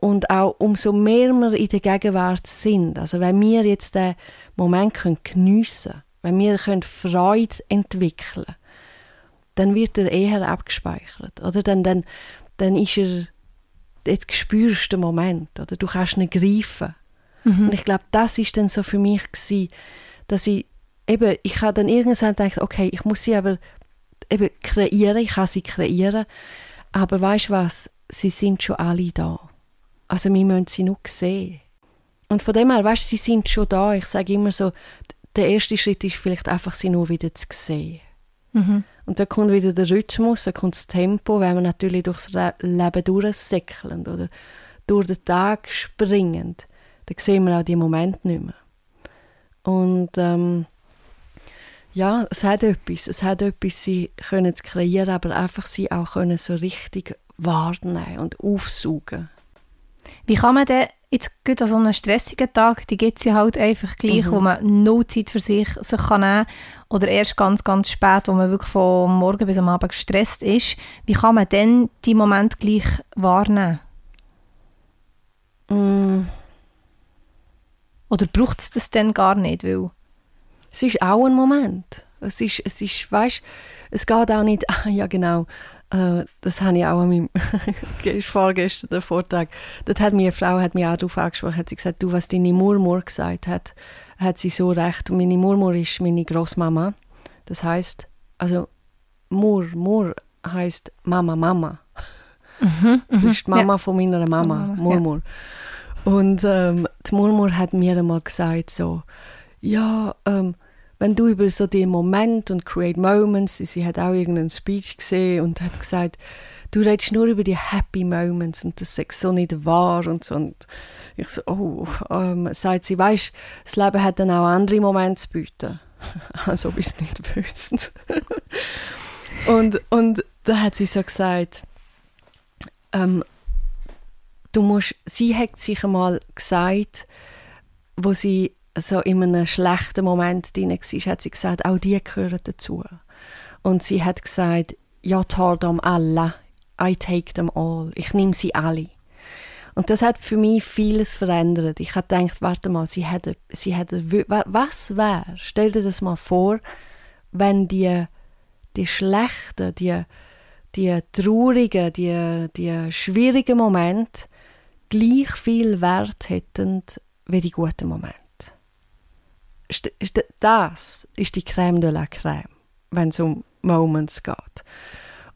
und auch umso mehr wir in der Gegenwart sind, also wenn wir jetzt den Moment können geniessen können, wenn wir können Freude entwickeln dann wird er eher abgespeichert. Oder? Dann, dann, dann ist er, jetzt spürst du den Moment, oder? du kannst ihn greifen. Und ich glaube, das ist dann so für mich gewesen, dass ich eben, ich habe dann irgendwann gedacht, okay, ich muss sie aber eben kreieren, ich kann sie kreieren, aber weißt du was, sie sind schon alle da. Also wir müssen sie nur sehen. Und von dem her, weißt du, sie sind schon da. Ich sage immer so, der erste Schritt ist vielleicht einfach, sie nur wieder zu sehen. Mhm. Und dann kommt wieder der Rhythmus, dann kommt das Tempo, wenn wir natürlich durchs Leben durchsäckeln oder durch den Tag springen, dann sehen wir auch die Momente nicht mehr. Und ähm, ja, es hat etwas. Es hat etwas, sie können zu kreieren, aber einfach sie auch können so richtig wahrnehmen und aufsaugen. Wie kann man denn jetzt gut an so einem stressigen Tag, die gibt es ja halt einfach gleich, mhm. wo man no Zeit für sich, sich kann nehmen oder erst ganz, ganz spät, wo man wirklich von morgen bis am Abend gestresst ist. Wie kann man denn die Moment gleich wahrnehmen? Mm. Oder braucht es das denn gar nicht? Weil es ist auch ein Moment. Es ist, es ist weißt, es geht auch nicht, <laughs> ja genau, äh, das habe ich auch an meinem <laughs> vorgestern den Vortrag, dort hat mir eine Frau hat mich auch darauf angesprochen, hat sie gesagt, du, was deine Murmur gesagt hat, hat sie so recht. Und meine Murmur ist meine Großmama. Das heißt, also Mur, Mur heißt Mama, Mama. Mhm, <laughs> das ist die Mama ja. von meiner Mama, Murmur. Ja. Und ähm, die Murmur hat mir einmal gesagt so, ja, ähm, wenn du über so den Moment und Create Moments, sie hat auch irgendeinen Speech gesehen und hat gesagt, du redest nur über die Happy Moments und das ist so nicht wahr und so. Und ich so, oh, ähm, sagt sie, weißt, das Leben hat dann auch andere Momente zu bieten. <laughs> Als ob ich es nicht wüsste. <laughs> und, und da hat sie so gesagt, ähm, du musst, sie hat sich einmal gesagt, wo sie so in einem schlechten Moment drin war, hat sie gesagt, auch die gehören dazu. Und sie hat gesagt, ja, tar dem alle, I take them all, ich nehme sie alle. Und das hat für mich vieles verändert. Ich habe gedacht, warte mal, sie hätte, sie hätte, was wäre, stell dir das mal vor, wenn die, die schlechten, die, die traurigen, die, die schwierigen Momente gleich viel Wert hätten wie die guten Momente das ist die Crème de la Crème, wenn es um Moments geht.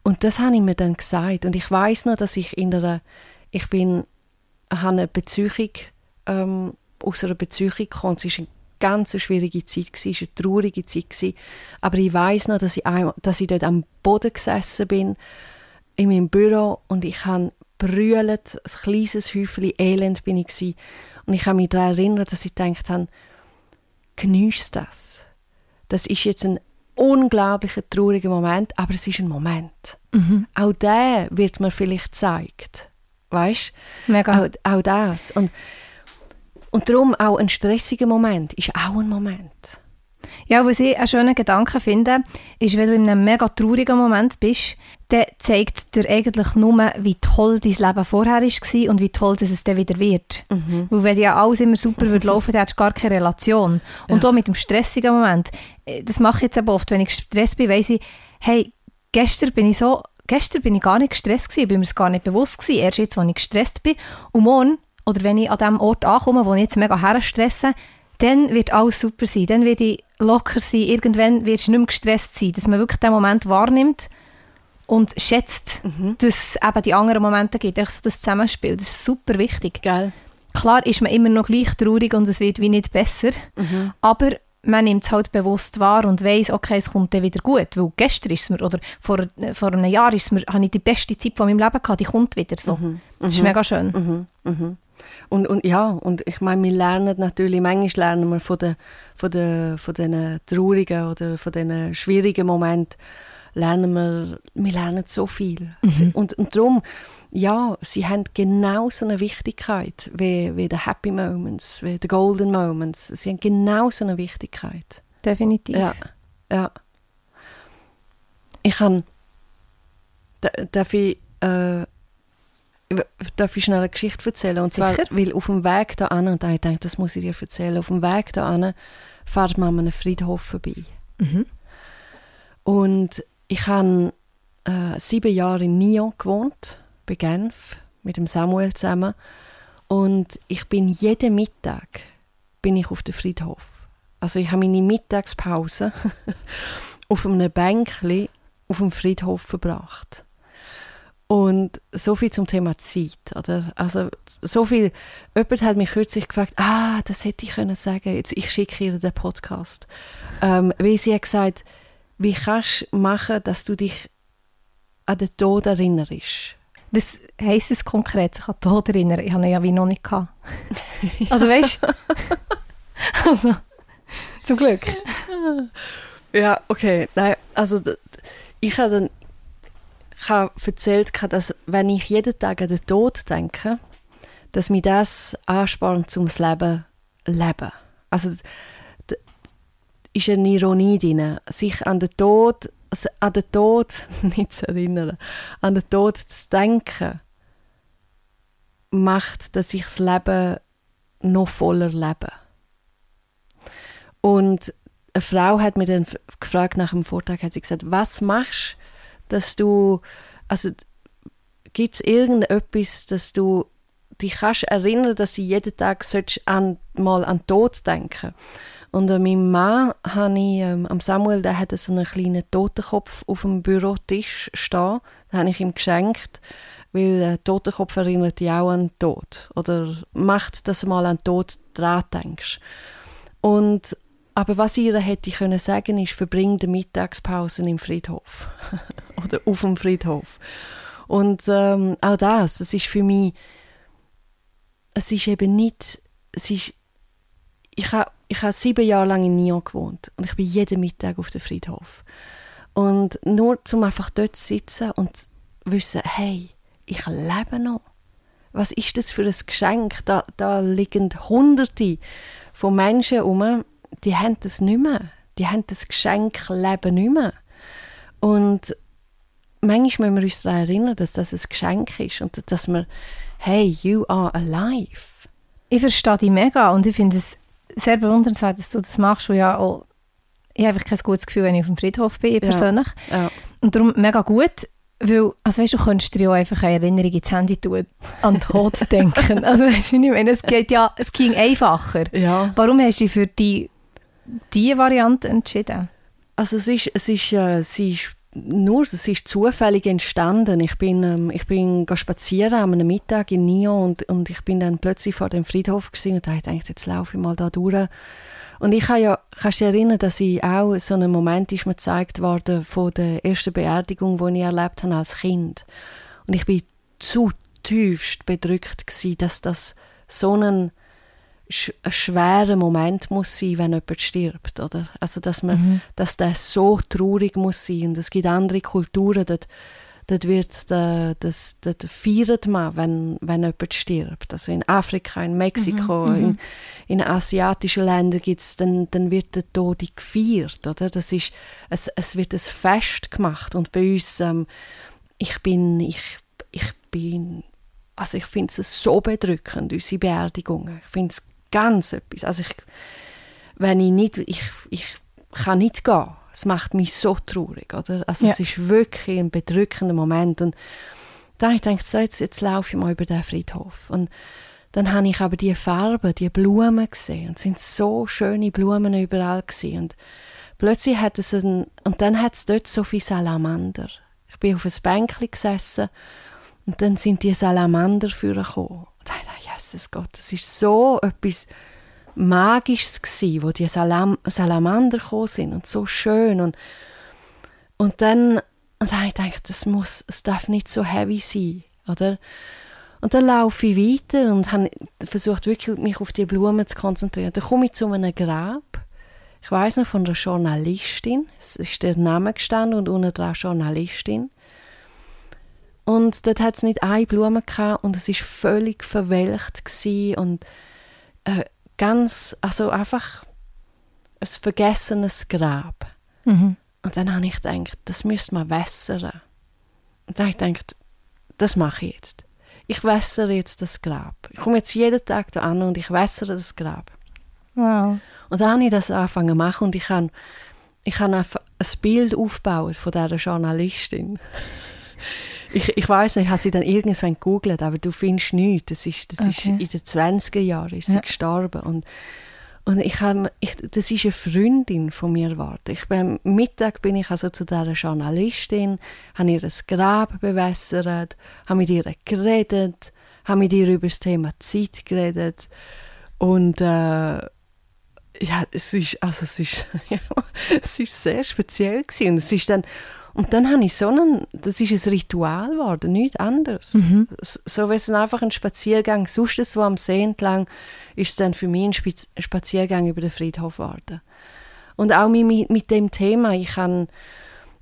Und das habe ich mir dann gesagt. Und ich weiß noch, dass ich in einer, ich bin, habe eine Beziehung, ähm, aus einer Beziehung gekommen. Es war eine ganz schwierige Zeit, es war eine traurige Zeit. Aber ich weiß noch, dass ich, einmal, dass ich dort am Boden gesessen bin, in meinem Büro, und ich habe brüllt, ein kleines Häufchen Elend bin ich gewesen. Und ich habe mich daran erinnert, dass ich gedacht habe, genießt das. Das ist jetzt ein unglaublicher trauriger Moment, aber es ist ein Moment. Mhm. Auch der wird mir vielleicht gezeigt. Weißt Mega. Auch, auch das. Und, und darum auch ein stressiger Moment ist auch ein Moment. Ja, was ich einen schönen Gedanken finde, ist, wenn du in einem mega traurigen Moment bist, dann zeigt dir eigentlich nur, wie toll dein Leben vorher war und wie toll dass es dann wieder wird. Mhm. Weil wenn ja alles immer super würde laufen, dann hättest du gar keine Relation. <laughs> Und ja. auch mit dem stressigen Moment, äh, das mache ich jetzt eben oft, wenn ich gestresst bin, weiss ich, hey, gestern bin ich so, gestern bin ich gar nicht gestresst gewesen, bin mir das gar nicht bewusst gewesen, erst jetzt, als ich gestresst bin. Und morgen, oder wenn ich an dem Ort ankomme, wo ich jetzt mega her stresse, dann wird alles super sein. Dann werde ich locker sein. Irgendwann wirst du nicht mehr gestresst sein. Dass man wirklich den Moment wahrnimmt und schätzt, mhm. dass es eben die anderen Momente gibt. Echt so das Zusammenspiel. Das ist super wichtig. Geil. Klar ist man immer noch gleich traurig und es wird wie nicht besser. Mhm. Aber man nimmt es halt bewusst wahr und weiß, okay, es kommt dann wieder gut. Weil gestern ist mir, oder vor, vor einem Jahr ist mir, habe ich die beste Zeit von meinem Leben gehabt, die kommt wieder so. Mhm. Das ist mhm. mega schön. Mhm. mhm. Und, und ja, und ich meine, wir lernen natürlich, manchmal lernen wir von den, von den, von den traurigen oder von den schwierigen Momenten, lernen wir, wir lernen so viel. Mhm. Und, und darum, ja, sie haben genauso eine Wichtigkeit wie, wie die Happy Moments, wie die Golden Moments. Sie haben genauso eine Wichtigkeit. Definitiv. Ja, ja. Ich kann, darf ich äh, darf ich schnell eine Geschichte erzählen? Und zwar, Sicher? weil auf dem Weg da an, und ich denke, das muss ich dir erzählen, auf dem Weg da an fährt man an einem Friedhof vorbei. Mhm. Und ich habe äh, sieben Jahre in Nyon gewohnt, bei Genf, mit dem Samuel zusammen. Und ich bin jeden Mittag bin ich auf dem Friedhof. Also ich habe meine Mittagspause <laughs> auf einem Bänkli auf dem Friedhof verbracht. Und so viel zum Thema Zeit, oder? Also so viel, jemand hat mich kürzlich gefragt, ah, das hätte ich können sagen, jetzt ich schicke ihr den Podcast. Ähm, weil sie hat gesagt, wie kannst du machen, dass du dich an den Tod erinnerst? Was heisst es konkret, sich an den Tod erinnern? Ich habe ihn ja wie noch nicht gehabt. <laughs> also weißt du? <laughs> also, zum Glück. Ja, okay. Nein, also ich habe dann ich habe erzählt, dass wenn ich jeden Tag an den Tod denke, dass mir das anspornt zum Leben leben. Also da ist eine Ironie drin, sich an den Tod, an den Tod <laughs> nicht zu erinnern, an den Tod zu denken, macht, dass ich das Leben noch voller lebe. Und eine Frau hat mir dann gefragt nach dem Vortrag, hat sie gesagt, was machst du, dass du, also gibt es irgendetwas, dass du dich kannst erinnern, dass du jeden Tag an, mal an den Tod denken Und an meinem Mann habe ich, ähm, am Samuel, der hatte so einen kleinen Totenkopf auf dem Bürotisch stehen. Den habe ich ihm geschenkt, weil äh, Totenkopf erinnert dich auch an den Tod. Oder macht, dass du mal an den Tod dran denkst. Und aber was ihr hätte können sagen, ist, verbring die Mittagspausen im Friedhof <laughs> oder auf dem Friedhof. Und ähm, auch das, das ist für mich, es ist eben nicht, es ist, ich habe ich habe sieben Jahre lang in Nyon gewohnt und ich bin jeden Mittag auf dem Friedhof. Und nur zum einfach dort zu sitzen und wissen, hey, ich lebe noch. Was ist das für ein Geschenk? Da, da liegen Hunderte von Menschen herum, die haben das nicht mehr. Die haben das Geschenk Leben nicht mehr. Und manchmal müssen wir uns daran erinnern, dass das ein Geschenk ist und dass wir, hey, you are alive. Ich verstehe dich mega und ich finde es sehr bewundernswert, dass du das machst, weil ja auch ich habe einfach kein gutes Gefühl, wenn ich auf dem Friedhof bin, persönlich. Ja, ja. Und darum mega gut, weil, also weißt du, könntest dir ja einfach eine Erinnerung ins Handy tun, an den Tod <laughs> denken. Also weißt du, ich meine, es geht ja, es ging einfacher. Ja. Warum hast du dich für die diese Variante entschieden? Also es ist, es ist, äh, sie ist nur, es ist zufällig entstanden. Ich bin, ähm, ich bin spazieren einem Mittag in Nyon und, und ich bin dann plötzlich vor dem Friedhof gewesen und da dachte jetzt laufe ich mal da durch. Und ich habe ja, kannst dich erinnern, dass ich auch so einen Moment ist mir gezeigt worden von der ersten Beerdigung, die ich erlebt habe als Kind. Und ich bin zutiefst bedrückt gewesen, dass das so ein ein schwerer Moment muss sein, wenn jemand stirbt, oder? Also, dass man, mhm. dass das so traurig muss sein. Und es gibt andere Kulturen, dort, dort wird, das, dort feiert man, wenn, wenn jemand stirbt. Also in Afrika, in Mexiko, mhm. in, mhm. in asiatischen Ländern gibt's, dann, dann wird der Tod gefeiert, oder? Das ist, es, es wird ein Fest gemacht. Und bei uns, ähm, ich bin, ich, ich bin also ich finde es so bedrückend, unsere Beerdigungen. Ich finde es ganz etwas. Also ich, wenn ich nicht, ich, ich kann nicht gehen. Es macht mich so traurig, oder? Also ja. es ist wirklich ein bedrückender Moment und dann ich denke so, jetzt, jetzt laufe ich mal über den Friedhof und dann habe ich aber die Farben, die Blumen gesehen und es sind so schöne Blumen überall gesehen und plötzlich hat es ein, und dann hat es dort so viele Salamander. Ich bin auf einem Bänkchen gesessen und dann sind die Salamander vorgekommen Jesus Gott, das ist so etwas Magisches gewesen, wo die Salam Salamander gekommen sind und so schön und und dann und dann ich gedacht, das muss, es darf nicht so heavy sein, oder? Und dann laufe ich weiter und habe versucht wirklich mich auf die Blumen zu konzentrieren. Dann komme ich zu einem Grab. Ich weiß noch von einer Journalistin. Es ist der Name gestanden und unten dran Journalistin. Und dort hat es nicht eine Blume gehabt und es war völlig verwelkt und äh, ganz, also einfach ein vergessenes Grab. Mhm. Und dann habe ich gedacht, das müsste man wässern. Und dann habe ich gedacht, das mache ich jetzt. Ich wässere jetzt das Grab. Ich komme jetzt jeden Tag da an und ich wässere das Grab. Wow. Und dann habe ich das angefangen zu machen und ich habe, ich habe ein Bild aufgebaut von dieser Journalistin ich, ich weiß nicht, ich habe sie dann irgendwann gegoogelt, aber du findest nichts. Das ist, das okay. ist in den 20er Jahren ist sie ja. gestorben. Und, Und ich habe, ich, das ist eine Freundin von mir geworden. Ich am Mittag bin ich also zu dieser Journalistin, habe ihr ein Grab bewässert, habe mit ihr geredet, habe mit ihr über das Thema Zeit geredet. Und äh, ja, es ist, also es ist, ja, <laughs> es ist sehr speziell gewesen. Und es ist dann, und dann habe ich so einen, das ist ein Ritual geworden, nichts anderes. Mhm. So wie es einfach ein Spaziergang, sonst so am See entlang, ist es dann für mich ein Spaz Spaziergang über den Friedhof geworden. Und auch mit, mit dem Thema, ich kann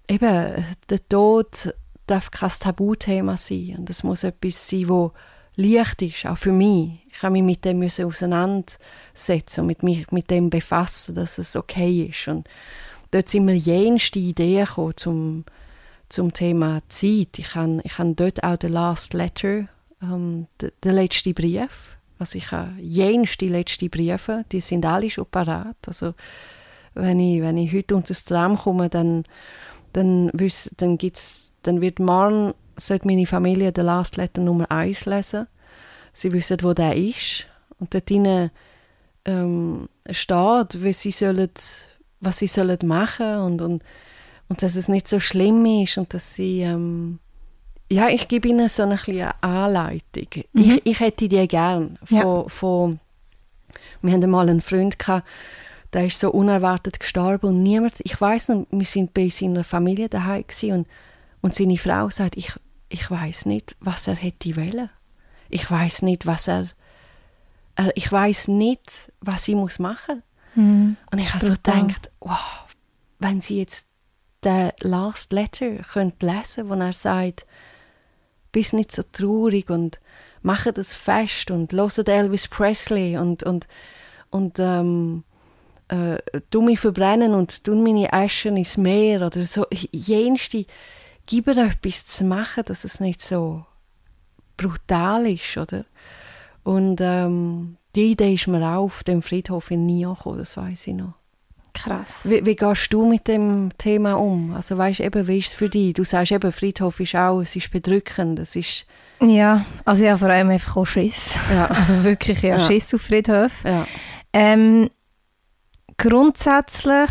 eben, der Tod darf kein Tabuthema sein. Und es muss etwas sein, wo leicht ist, auch für mich. Ich habe mich mit dem müssen auseinandersetzen und mit, mich, mit dem befassen, dass es okay ist. Und dort sind mir jenste Ideen gekommen zum, zum Thema Zeit. Ich habe ich hab dort auch den Last Letter, ähm, den, letzten Brief. Also ich habe jenste letzte Briefe, die sind alle schon parat. Also wenn ich, wenn ich heute unter das Tram komme, dann, dann, wüs, dann, gibt's, dann wird morgen sollte meine Familie den Last Letter Nummer 1 lesen. Sie wissen, wo der ist. Und dort drinnen ähm, steht, wie sie sollen was sie sollen machen und, und, und dass es nicht so schlimm ist und dass sie ähm, ja, ich gebe ihnen so eine kleine Anleitung. Mhm. Ich, ich hätte die gern. Von, ja. von, wir hatten mal einen Freund, gehabt, der ist so unerwartet gestorben und niemand, ich weiß noch, wir sind bei seiner Familie daheim und, und seine Frau sagt, ich, ich weiß nicht, was er hätte wollen. Ich weiß nicht, was er, er ich weiß nicht, was ich muss machen muss. Mhm. Und ich habe so gedacht, wow, wenn sie jetzt den Last Letter könnt lesen wo er sagt, bist nicht so traurig und mache das fest und höre Elvis Presley und, und, und ähm, äh, tu mich verbrennen und tun meine Aschen ins Meer oder so. Jenste, gib mir etwas zu machen, dass es nicht so brutal ist, oder? Und ähm, die Idee ist mir auch auf dem Friedhof in gekommen, das weiß ich noch. Krass. Wie, wie, gehst du mit dem Thema um? Also weißt eben, wie ist es für dich? Du sagst eben, Friedhof ist auch, es ist bedrückend, es ist... Ja, also habe vor allem einfach auch Schiss. Ja. <laughs> Also wirklich, ja, ja. Schiss auf Friedhof. Ja. Ähm, grundsätzlich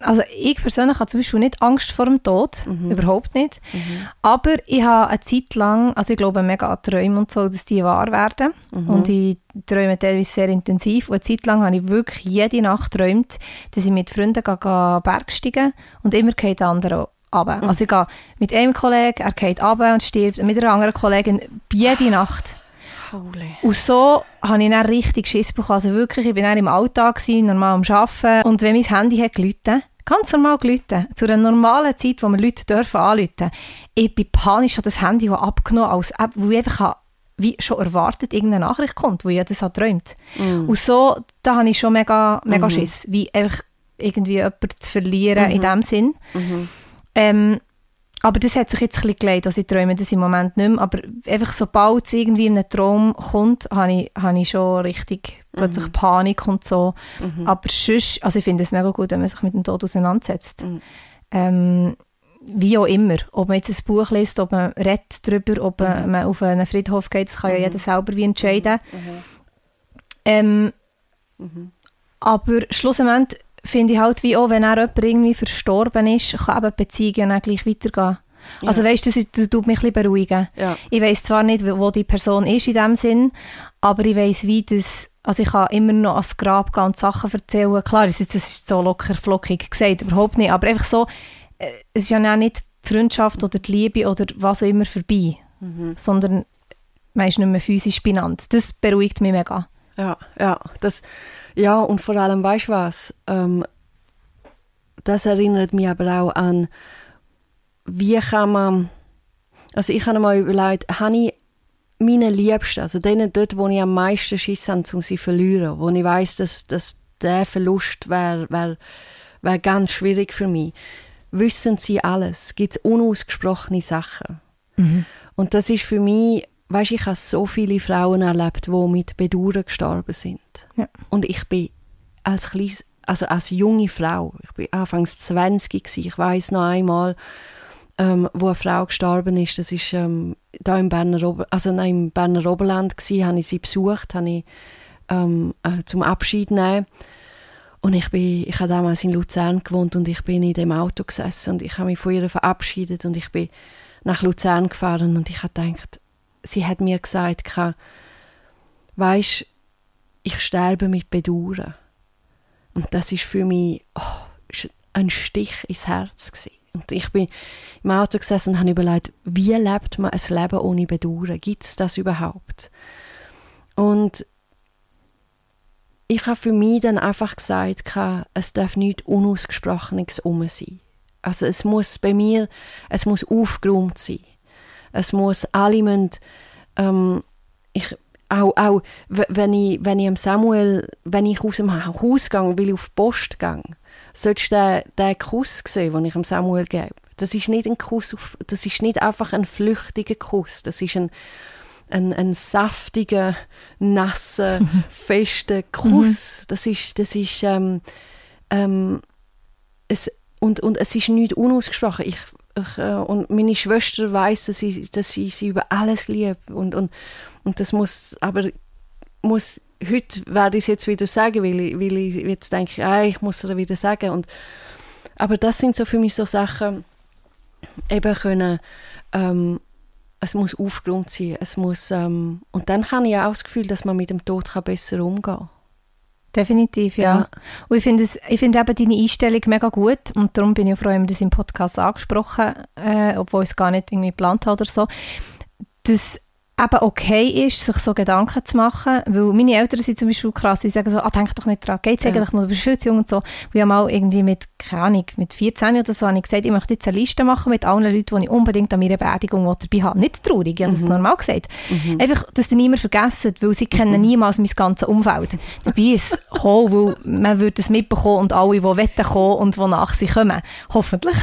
also ich persönlich habe zum Beispiel nicht Angst vor dem Tod, mhm. überhaupt nicht. Mhm. Aber ich habe eine Zeit lang, also ich glaube mega an Träume und so, dass die wahr werden. Mhm. Und ich träume teilweise sehr intensiv. Und eine Zeit lang habe ich wirklich jede Nacht geträumt, dass ich mit Freunden gehe, gehe Bergsteigen und immer geht der andere runter. Mhm. Also ich gehe mit einem Kollegen, er geht runter und stirbt, mit einer anderen Kollegin jede Nacht. Holy. Und so habe ich dann richtig Schiss bekommen. Also wirklich, ich war dann im Alltag, gewesen, normal am Arbeiten. Und wenn mein Handy hat gelitten, ganz normal gelitten, zu einer normalen Zeit, wo wir Leute dürfen anrufen, ich bin panisch an das Handy abgenommen, als, weil ich einfach wie schon erwartet, irgendeine Nachricht kommt, wo ich das hat träumt. Mm. Und so, da habe ich schon mega, mega mm Schiss, wie einfach irgendwie jemanden zu verlieren -hmm. in dem Sinn. -hmm. Ähm, aber das hat sich jetzt ein bisschen gelegt, also ich träume das im Moment nicht mehr, aber einfach sobald es irgendwie in einen Traum kommt, habe ich, habe ich schon richtig plötzlich mhm. Panik und so. Mhm. Aber sonst, also ich finde es mega gut, wenn man sich mit dem Tod auseinandersetzt. Mhm. Ähm, wie auch immer, ob man jetzt ein Buch liest, ob man redet darüber, ob mhm. man auf einen Friedhof geht, das kann ja mhm. jeder selber wie entscheiden. Mhm. Ähm, aber schlussendlich finde ich halt wie auch, wenn er jemand irgendwie verstorben ist, kann eben die Beziehung dann gleich weitergehen. Ja. Also weißt du, das tut mich ein bisschen beruhigen. Ja. Ich weiß zwar nicht, wo die Person ist in dem Sinn, aber ich weiß wie das, also ich kann immer noch ans Grab gehen und Sachen erzählen. Klar, das ist, das ist so locker flockig gesagt, überhaupt nicht, aber einfach so, äh, es ist ja nicht die Freundschaft oder die Liebe oder was auch immer vorbei, mhm. sondern man ist nicht mehr physisch benannt. Das beruhigt mich mega. Ja, ja, das ja, und vor allem, weißt du was? Ähm, das erinnert mich aber auch an, wie kann man. Also, ich habe mal überlegt, habe ich meine Liebsten, also denen dort, wo ich am meisten Schiss habe, um sie zu verlieren, wo ich weiß, dass, dass der Verlust wäre wär, wär ganz schwierig für mich, wissen sie alles? Gibt es unausgesprochene Sachen? Mhm. Und das ist für mich weißt, ich habe so viele Frauen erlebt, die mit Bedauern gestorben sind. Ja. Und ich bin als kleines, also als junge Frau, ich bin anfangs 20 gewesen, ich weiß noch einmal, ähm, wo eine Frau gestorben ist, das ist ähm, da im Berner, Ober also nein, im Berner Oberland gewesen, habe ich sie besucht, habe ich ähm, äh, zum Abschied nehmen. Und ich bin, ich habe damals in Luzern gewohnt und ich bin in dem Auto gesessen und ich habe mich von ihr verabschiedet und ich bin nach Luzern gefahren und ich habe gedacht, sie hat mir gesagt, weißt, ich sterbe mit Bedauern. Und das ist für mich oh, ein Stich ins Herz gewesen. Und ich bin im Auto gesessen und habe überlegt, wie lebt man ein Leben ohne Bedauern? Gibt es das überhaupt? Und ich habe für mich dann einfach gesagt, es darf nichts Unausgesprochenes um sein. Also es muss bei mir, es muss aufgeräumt sein. Es muss, alle müssen, ähm, ich, auch, auch wenn ich, wenn ich Samuel, wenn ich aus dem Haus gehe, will ich auf die Post gehen, solltest du den, den Kuss sehen, den ich dem Samuel gebe. Das ist nicht ein Kuss, auf, das ist nicht einfach ein flüchtiger Kuss, das ist ein, ein, ein saftiger, nasser, <laughs> fester Kuss. Mhm. Das ist, das ist ähm, ähm, es, und, und es ist nicht unausgesprochen. Ich, ich, äh, und meine Schwester weiß, dass ich, dass ich sie über alles liebe und, und, und das muss, aber muss heute werde ich es jetzt wieder sagen, weil ich, weil ich jetzt denke, ah, ich muss es wieder sagen. Und, aber das sind so für mich so Sachen, eben können, ähm, es muss aufgeräumt sein, es muss, ähm, und dann habe ich auch das Gefühl, dass man mit dem Tod kann besser umgehen kann. Definitiv, ja. ja. Und ich finde find eben deine Einstellung mega gut und darum bin ich auch froh, dass das im Podcast angesprochen äh, obwohl ich es gar nicht irgendwie geplant habe oder so. Das eben okay ist, sich so Gedanken zu machen, weil meine Eltern sind zum Beispiel krass, die sagen so, ah, denk doch nicht dran, geht's ja. eigentlich noch, du bist viel zu jung und so. Und ich habe mal irgendwie mit, keine Ahnung, mit 14 oder so, habe ich gesagt, ich möchte jetzt eine Liste machen mit allen Leuten, die ich unbedingt an meiner Beerdigung dabei habe. Nicht traurig, ich habe mhm. das normal gesagt. Mhm. Einfach, dass die niemand vergessen, weil sie kennen mhm. niemals mein ganzes Umfeld. Dabei ist es <laughs> gekommen, weil man würde es mitbekommen und alle, die wollen kommen und wonach sie kommen. Hoffentlich.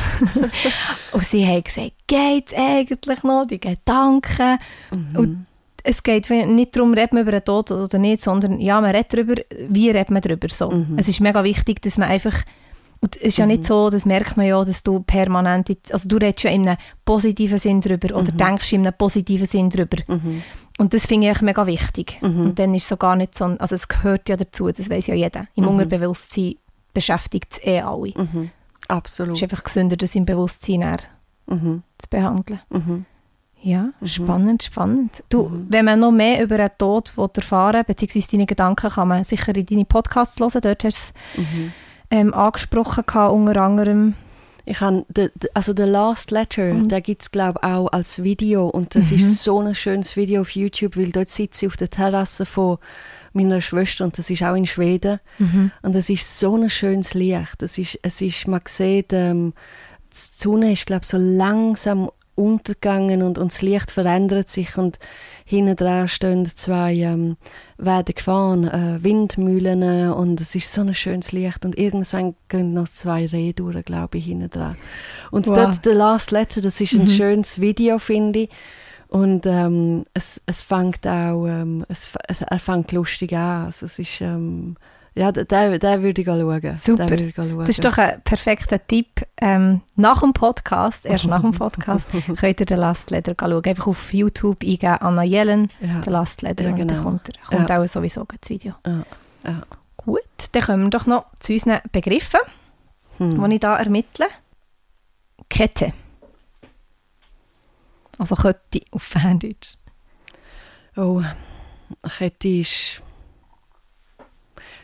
<laughs> und sie haben gesagt, geht eigentlich noch, die Gedanken. Mhm. Und es geht nicht darum, redet man über den Tod oder nicht, sondern ja, man redet darüber, wie redet man darüber. So. Mhm. Es ist mega wichtig, dass man einfach und es ist ja nicht mhm. so, das merkt man ja, dass du permanent, also du redest ja in einem positiven Sinn darüber oder mhm. denkst in einem positiven Sinn darüber. Mhm. Und das finde ich mega wichtig. Mhm. Und dann ist es so gar nicht so, also es gehört ja dazu, das weiß ja jeder. Im mhm. Unterbewusstsein beschäftigt es eh alle. Absolut. Es ist einfach gesünder, das im Bewusstsein zu behandeln. Ja, mhm. spannend, spannend. Du, mhm. wenn man noch mehr über einen Tod erfahren beziehungsweise deine Gedanken, kann man sicher in deine Podcasts hören. Dort hast du es mhm. ähm, angesprochen, gehabt, unter anderem. Ich habe, also The Last Letter, mhm. da gibt es glaube ich auch als Video und das ist mhm. so ein schönes Video auf YouTube, weil dort sitze ich auf der Terrasse von meiner Schwester und das ist auch in Schweden mhm. und das ist so ein schönes Licht. Das ist, es ist, man sieht, ähm, die Sonne ist glaube ich so langsam untergegangen und, und das Licht verändert sich und hinten dran stehen zwei ähm, werden gefahren, äh, Windmühlen und es ist so ein schönes Licht und irgendwann gehen noch zwei Rehe durch, glaube ich, hinten dran. Und wow. dort «The Last Letter», das ist ein mhm. schönes Video, finde ich. Und ähm, es, es fängt auch, ähm, es, es, er fängt lustig an. Also es ist, ähm, ja, den, den würde ich schauen. Super. Ich schauen. Das ist doch ein perfekter Tipp. Ähm, nach dem Podcast, erst nach dem Podcast, <laughs> könnt ihr den Last Letter schauen. Einfach auf YouTube eingeben, Anna Jelen, ja. den Last Letter, ja, genau. und dann kommt, kommt ja. auch sowieso das Video. Ja. Ja. Gut, dann kommen wir doch noch zu unseren Begriffen, hm. die ich hier ermittle. Kette. Also Kette auf Ferndeutsch. Oh, Kette ist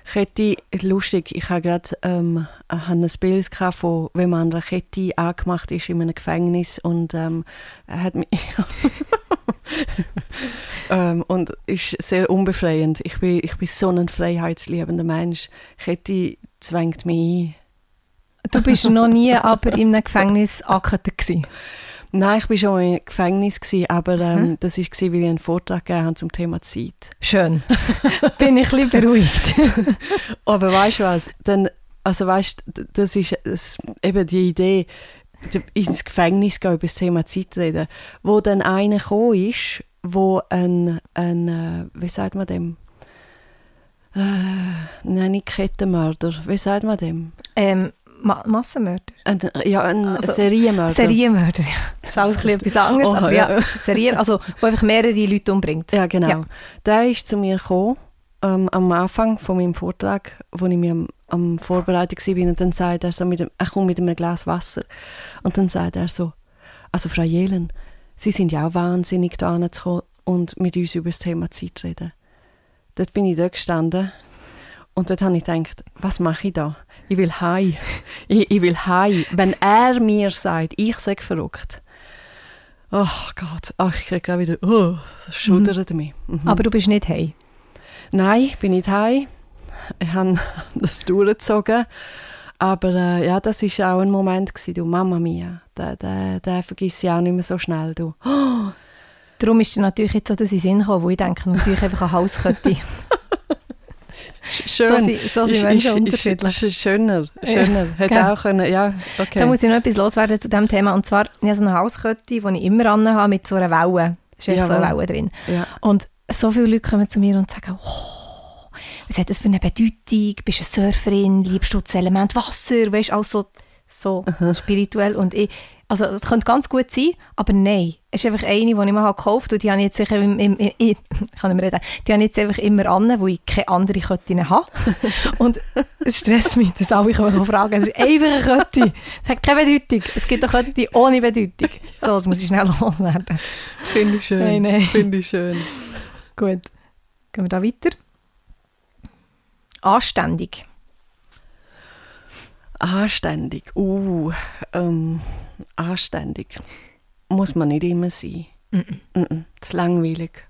Kette, lustig, ich habe gerade ähm, ein Bild von, wenn man an Kette angemacht ist in einem Gefängnis und ähm, er hat mich <laughs> ähm, und ist sehr unbefreiend. Ich bin, ich bin so ein freiheitsliebender Mensch. Kette zwängt mich ein. Du bist noch nie aber in einem Gefängnis angekettet Nein, ich war schon im Gefängnis, gewesen, aber ähm, mhm. das war, weil ich einen Vortrag gegeben habe zum Thema Zeit. Schön. <laughs> Bin ich ein bisschen beruhigt. <laughs> aber weißt du was? Dann, also weißt, das ist das, eben die Idee, ins Gefängnis gehen, über das Thema Zeit reden, wo dann einer gekommen ist, wo ein, ein äh, wie sagt man dem? Äh, nein, nicht Kettenmörder, wie sagt man dem? Ähm, Ma Massenmörder? Ein, ja, ein also, Serienmörder. Serienmörder, ja. Das ist alles etwas anderes, <laughs> oh, aber ja, ja Serien, also wo einfach mehrere Leute umbringt. Ja, genau. Ja. Der ist zu mir gekommen ähm, am Anfang von meinem Vortrag, wo ich mir am, am Vorbereitung war, und dann sagt er so, mit dem, er kommt mit einem Glas Wasser und dann sagt er so, also Frau Jelen, Sie sind ja auch wahnsinnig da zu kommen und mit uns über das Thema Zeit reden. Dort bin ich da gestanden und dort habe ich gedacht, was mache ich da? Ich will heim. Ich, ich will heim. Wenn er mir sagt, ich sage verrückt, oh Gott, ach, ich kriege gerade wieder, oh, das schudert mhm. mich. Mhm. Aber du bist nicht heim? Nein, ich bin nicht heim. Ich habe <laughs> das durchgezogen. Aber äh, ja, das war auch ein Moment, gewesen, du Mama mia, den, den, den vergiss ich auch nicht mehr so schnell. Du. Oh. <gasps> Darum ist dir natürlich jetzt so, dass ich Sinn komme, wo ich denke, natürlich einfach an Hauskette. <laughs> Schön. So, sind, so sind Menschen unterschiedlich. Ist, schöner, schöner. Ja, Hätte auch können, ja, okay. Da muss ich noch etwas loswerden zu diesem Thema. Und zwar, ich habe so eine Hauskette, die ich immer habe mit so einer Welle. Ist echt so eine Welle drin. Ja. Und so viele Leute kommen zu mir und sagen, oh, was hat das für eine Bedeutung? Bist du eine Surferin? Liebst du das Element Wasser? Weißt du, auch so, so spirituell. Und ich, also es könnte ganz gut sein, aber nein. Es ist einfach eine, die ich mir gekauft habe und die habe ich jetzt sicher im, im, im, im <laughs> kann ich reden, die habe jetzt einfach immer an, wo ich keine andere Kette habe. <laughs> und es stresst mich, dass alle mich fragen. Es ist einfach eine Kette. Es hat keine Bedeutung. Es gibt eine Kette ohne Bedeutung. So, das muss ich schnell <laughs> loswerden. Finde ich schön. Nein, nein. Finde ich schön. Gut. Gehen wir da weiter. Anständig. Anständig. Uh, ähm, anständig. Muss man nicht immer sein. Mm -mm. Mm das ist langweilig.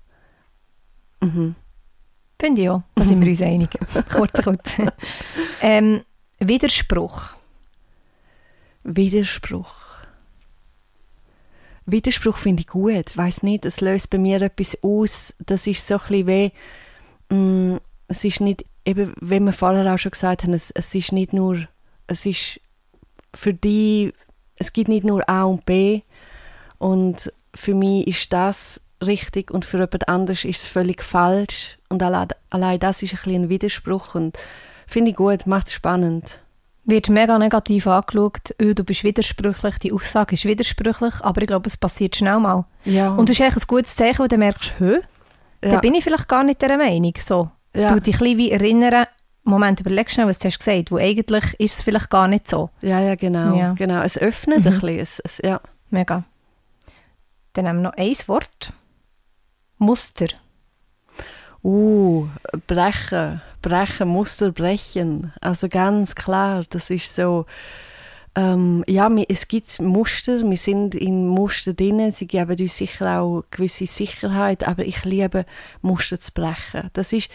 Mhm. Finde ich auch. Da sind wir uns einig. <laughs> kurz, kurz. ähm, Widerspruch. Widerspruch. Widerspruch finde ich gut. Weiß nicht, es löst bei mir etwas aus. Das ist so ein bisschen wie, mh, es ist nicht, eben, wie wir vorher auch schon gesagt haben, es, es ist nicht nur, es ist für die, es gibt nicht nur A und B und für mich ist das richtig und für jemand anderes ist es völlig falsch und allein, allein das ist ein, bisschen ein Widerspruch und finde ich gut, macht es spannend wird mega negativ angeschaut, oh, du bist widersprüchlich, die Aussage ist widersprüchlich, aber ich glaube, es passiert schnell mal. Ja. Und das ist eigentlich ein gutes Zeichen, wo du merkst, hö, ja. da bin ich vielleicht gar nicht der Meinung. So. Es ja. tut dich ein bisschen erinnern, Moment, überleg schnell, was du hast gesagt, wo eigentlich ist es vielleicht gar nicht so. Ja, ja, genau. Ja. genau. Es öffnet mhm. ein bisschen. Es, es, ja. Mega. Dann haben wir noch ein Wort. Muster. Uh, brechen, brechen, Muster brechen. Also ganz klar, das ist so, ähm, ja, es gibt Muster, wir sind in Muster drin, sie geben uns sicher auch gewisse Sicherheit, aber ich liebe Muster zu brechen. Das ist,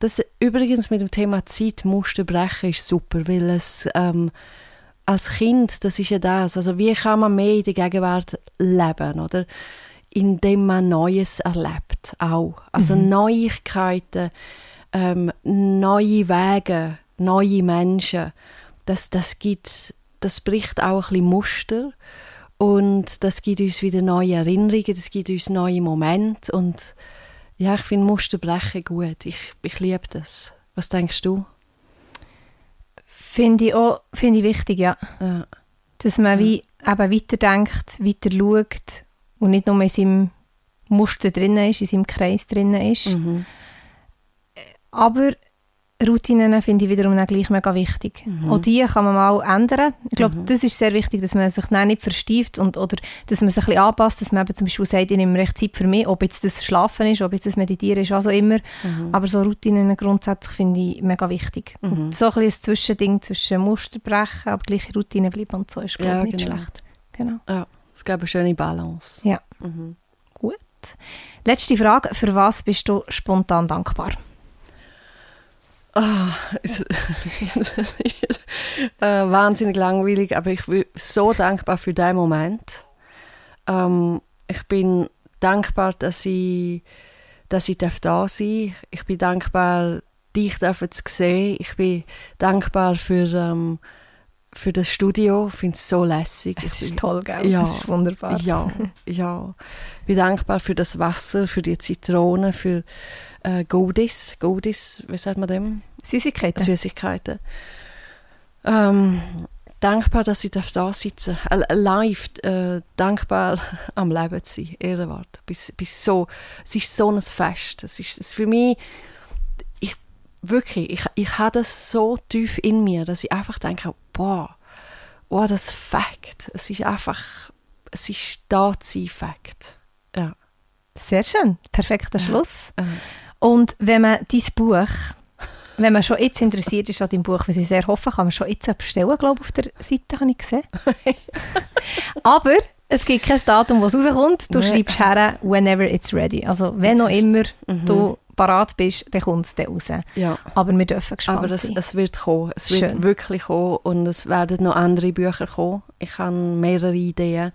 das übrigens mit dem Thema Zeit, Muster brechen ist super, weil es, ähm, als Kind, das ist ja das, also wie kann man mehr in der Gegenwart leben, oder? indem man Neues erlebt auch. Also mhm. Neuigkeiten, ähm, neue Wege, neue Menschen. Das, das, gibt, das bricht auch ein bisschen Muster und das gibt uns wieder neue Erinnerungen, das gibt uns neue Momente und ja, ich finde Muster brechen gut. Ich, ich liebe das. Was denkst du? Finde ich auch find ich wichtig, ja. ja. Dass man wie eben weiterdenkt, weiter schaut und nicht nur in seinem Muster drin ist, in seinem Kreis drin ist. Mhm. Aber Routinen finde ich wiederum auch gleich mega wichtig. Mhm. Auch die kann man mal ändern. Ich glaube, mhm. das ist sehr wichtig, dass man sich dann nicht verstieft und, oder dass man sich ein bisschen anpasst, dass man eben zum Beispiel sagt, ich nehme recht Zeit für mich, ob jetzt das Schlafen ist, ob jetzt das Meditieren ist, was auch immer. Mhm. Aber so Routinen grundsätzlich finde ich mega wichtig. Und mhm. so ein, bisschen ein Zwischending zwischen Musterbrechen, aber gleich Routinen bleiben und so ist, glaube ja, nicht genau. schlecht. Genau. Ja. Es gibt eine schöne Balance. Ja. Mhm. Gut. Letzte Frage. Für was bist du spontan dankbar? Ah, <laughs> es, ist äh, wahnsinnig langweilig, aber ich bin so dankbar für diesen Moment. Ähm, ich bin dankbar, dass ich, dass ich da sein darf. Ich bin dankbar, dich zu sehen. Ich bin dankbar für ähm, für das Studio. Ich finde es so lässig. Es ist toll, gell? Ja, es ist wunderbar. Ja, ja. Ich bin dankbar für das Wasser, für die Zitronen, für äh, Godis. Godis, wie sagt man dem? Süßigkeiten. Süßigkeiten. Ähm, dankbar, dass ich da sitzen darf. Äh, live, äh, dankbar <laughs> am Leben zu sein. Ehrenwort. Bis, bis so, es ist so ein Fest. Es ist, es für mich ich, wirklich, ich, ich habe das so tief in mir, dass ich einfach denke, boah, oh, das Fakt. Es ist einfach, es ist da zu Fakt. Ja. Sehr schön, perfekter Schluss. Ja. Und wenn man dein Buch, wenn man schon jetzt interessiert ist an deinem Buch, was ich sehr hoffe, kann man schon jetzt bestellen, glaube ich, auf der Seite, habe ich gesehen. <laughs> Aber es gibt kein Datum, wo es rauskommt. Du Nee. schreibst her, whenever it's ready. Also wenn noch immer Mhm. du parat bist, dann kommt es dann raus. ja. Aber wir dürfen gespannt Aber es, sein. es wird kommen. Es wird Schön. wirklich kommen und es werden noch andere Bücher kommen. Ich habe mehrere Ideen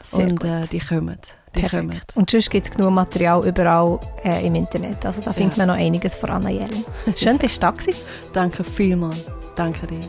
Sehr und gut. äh, die kommen. Die kommen. Perfekt. Und sonst gibt es genug Material überall äh, im Internet. Also da findet Ja. man noch einiges von Anna Jelling. Schön, bist du da gewesen. Danke vielmals. Danke dir.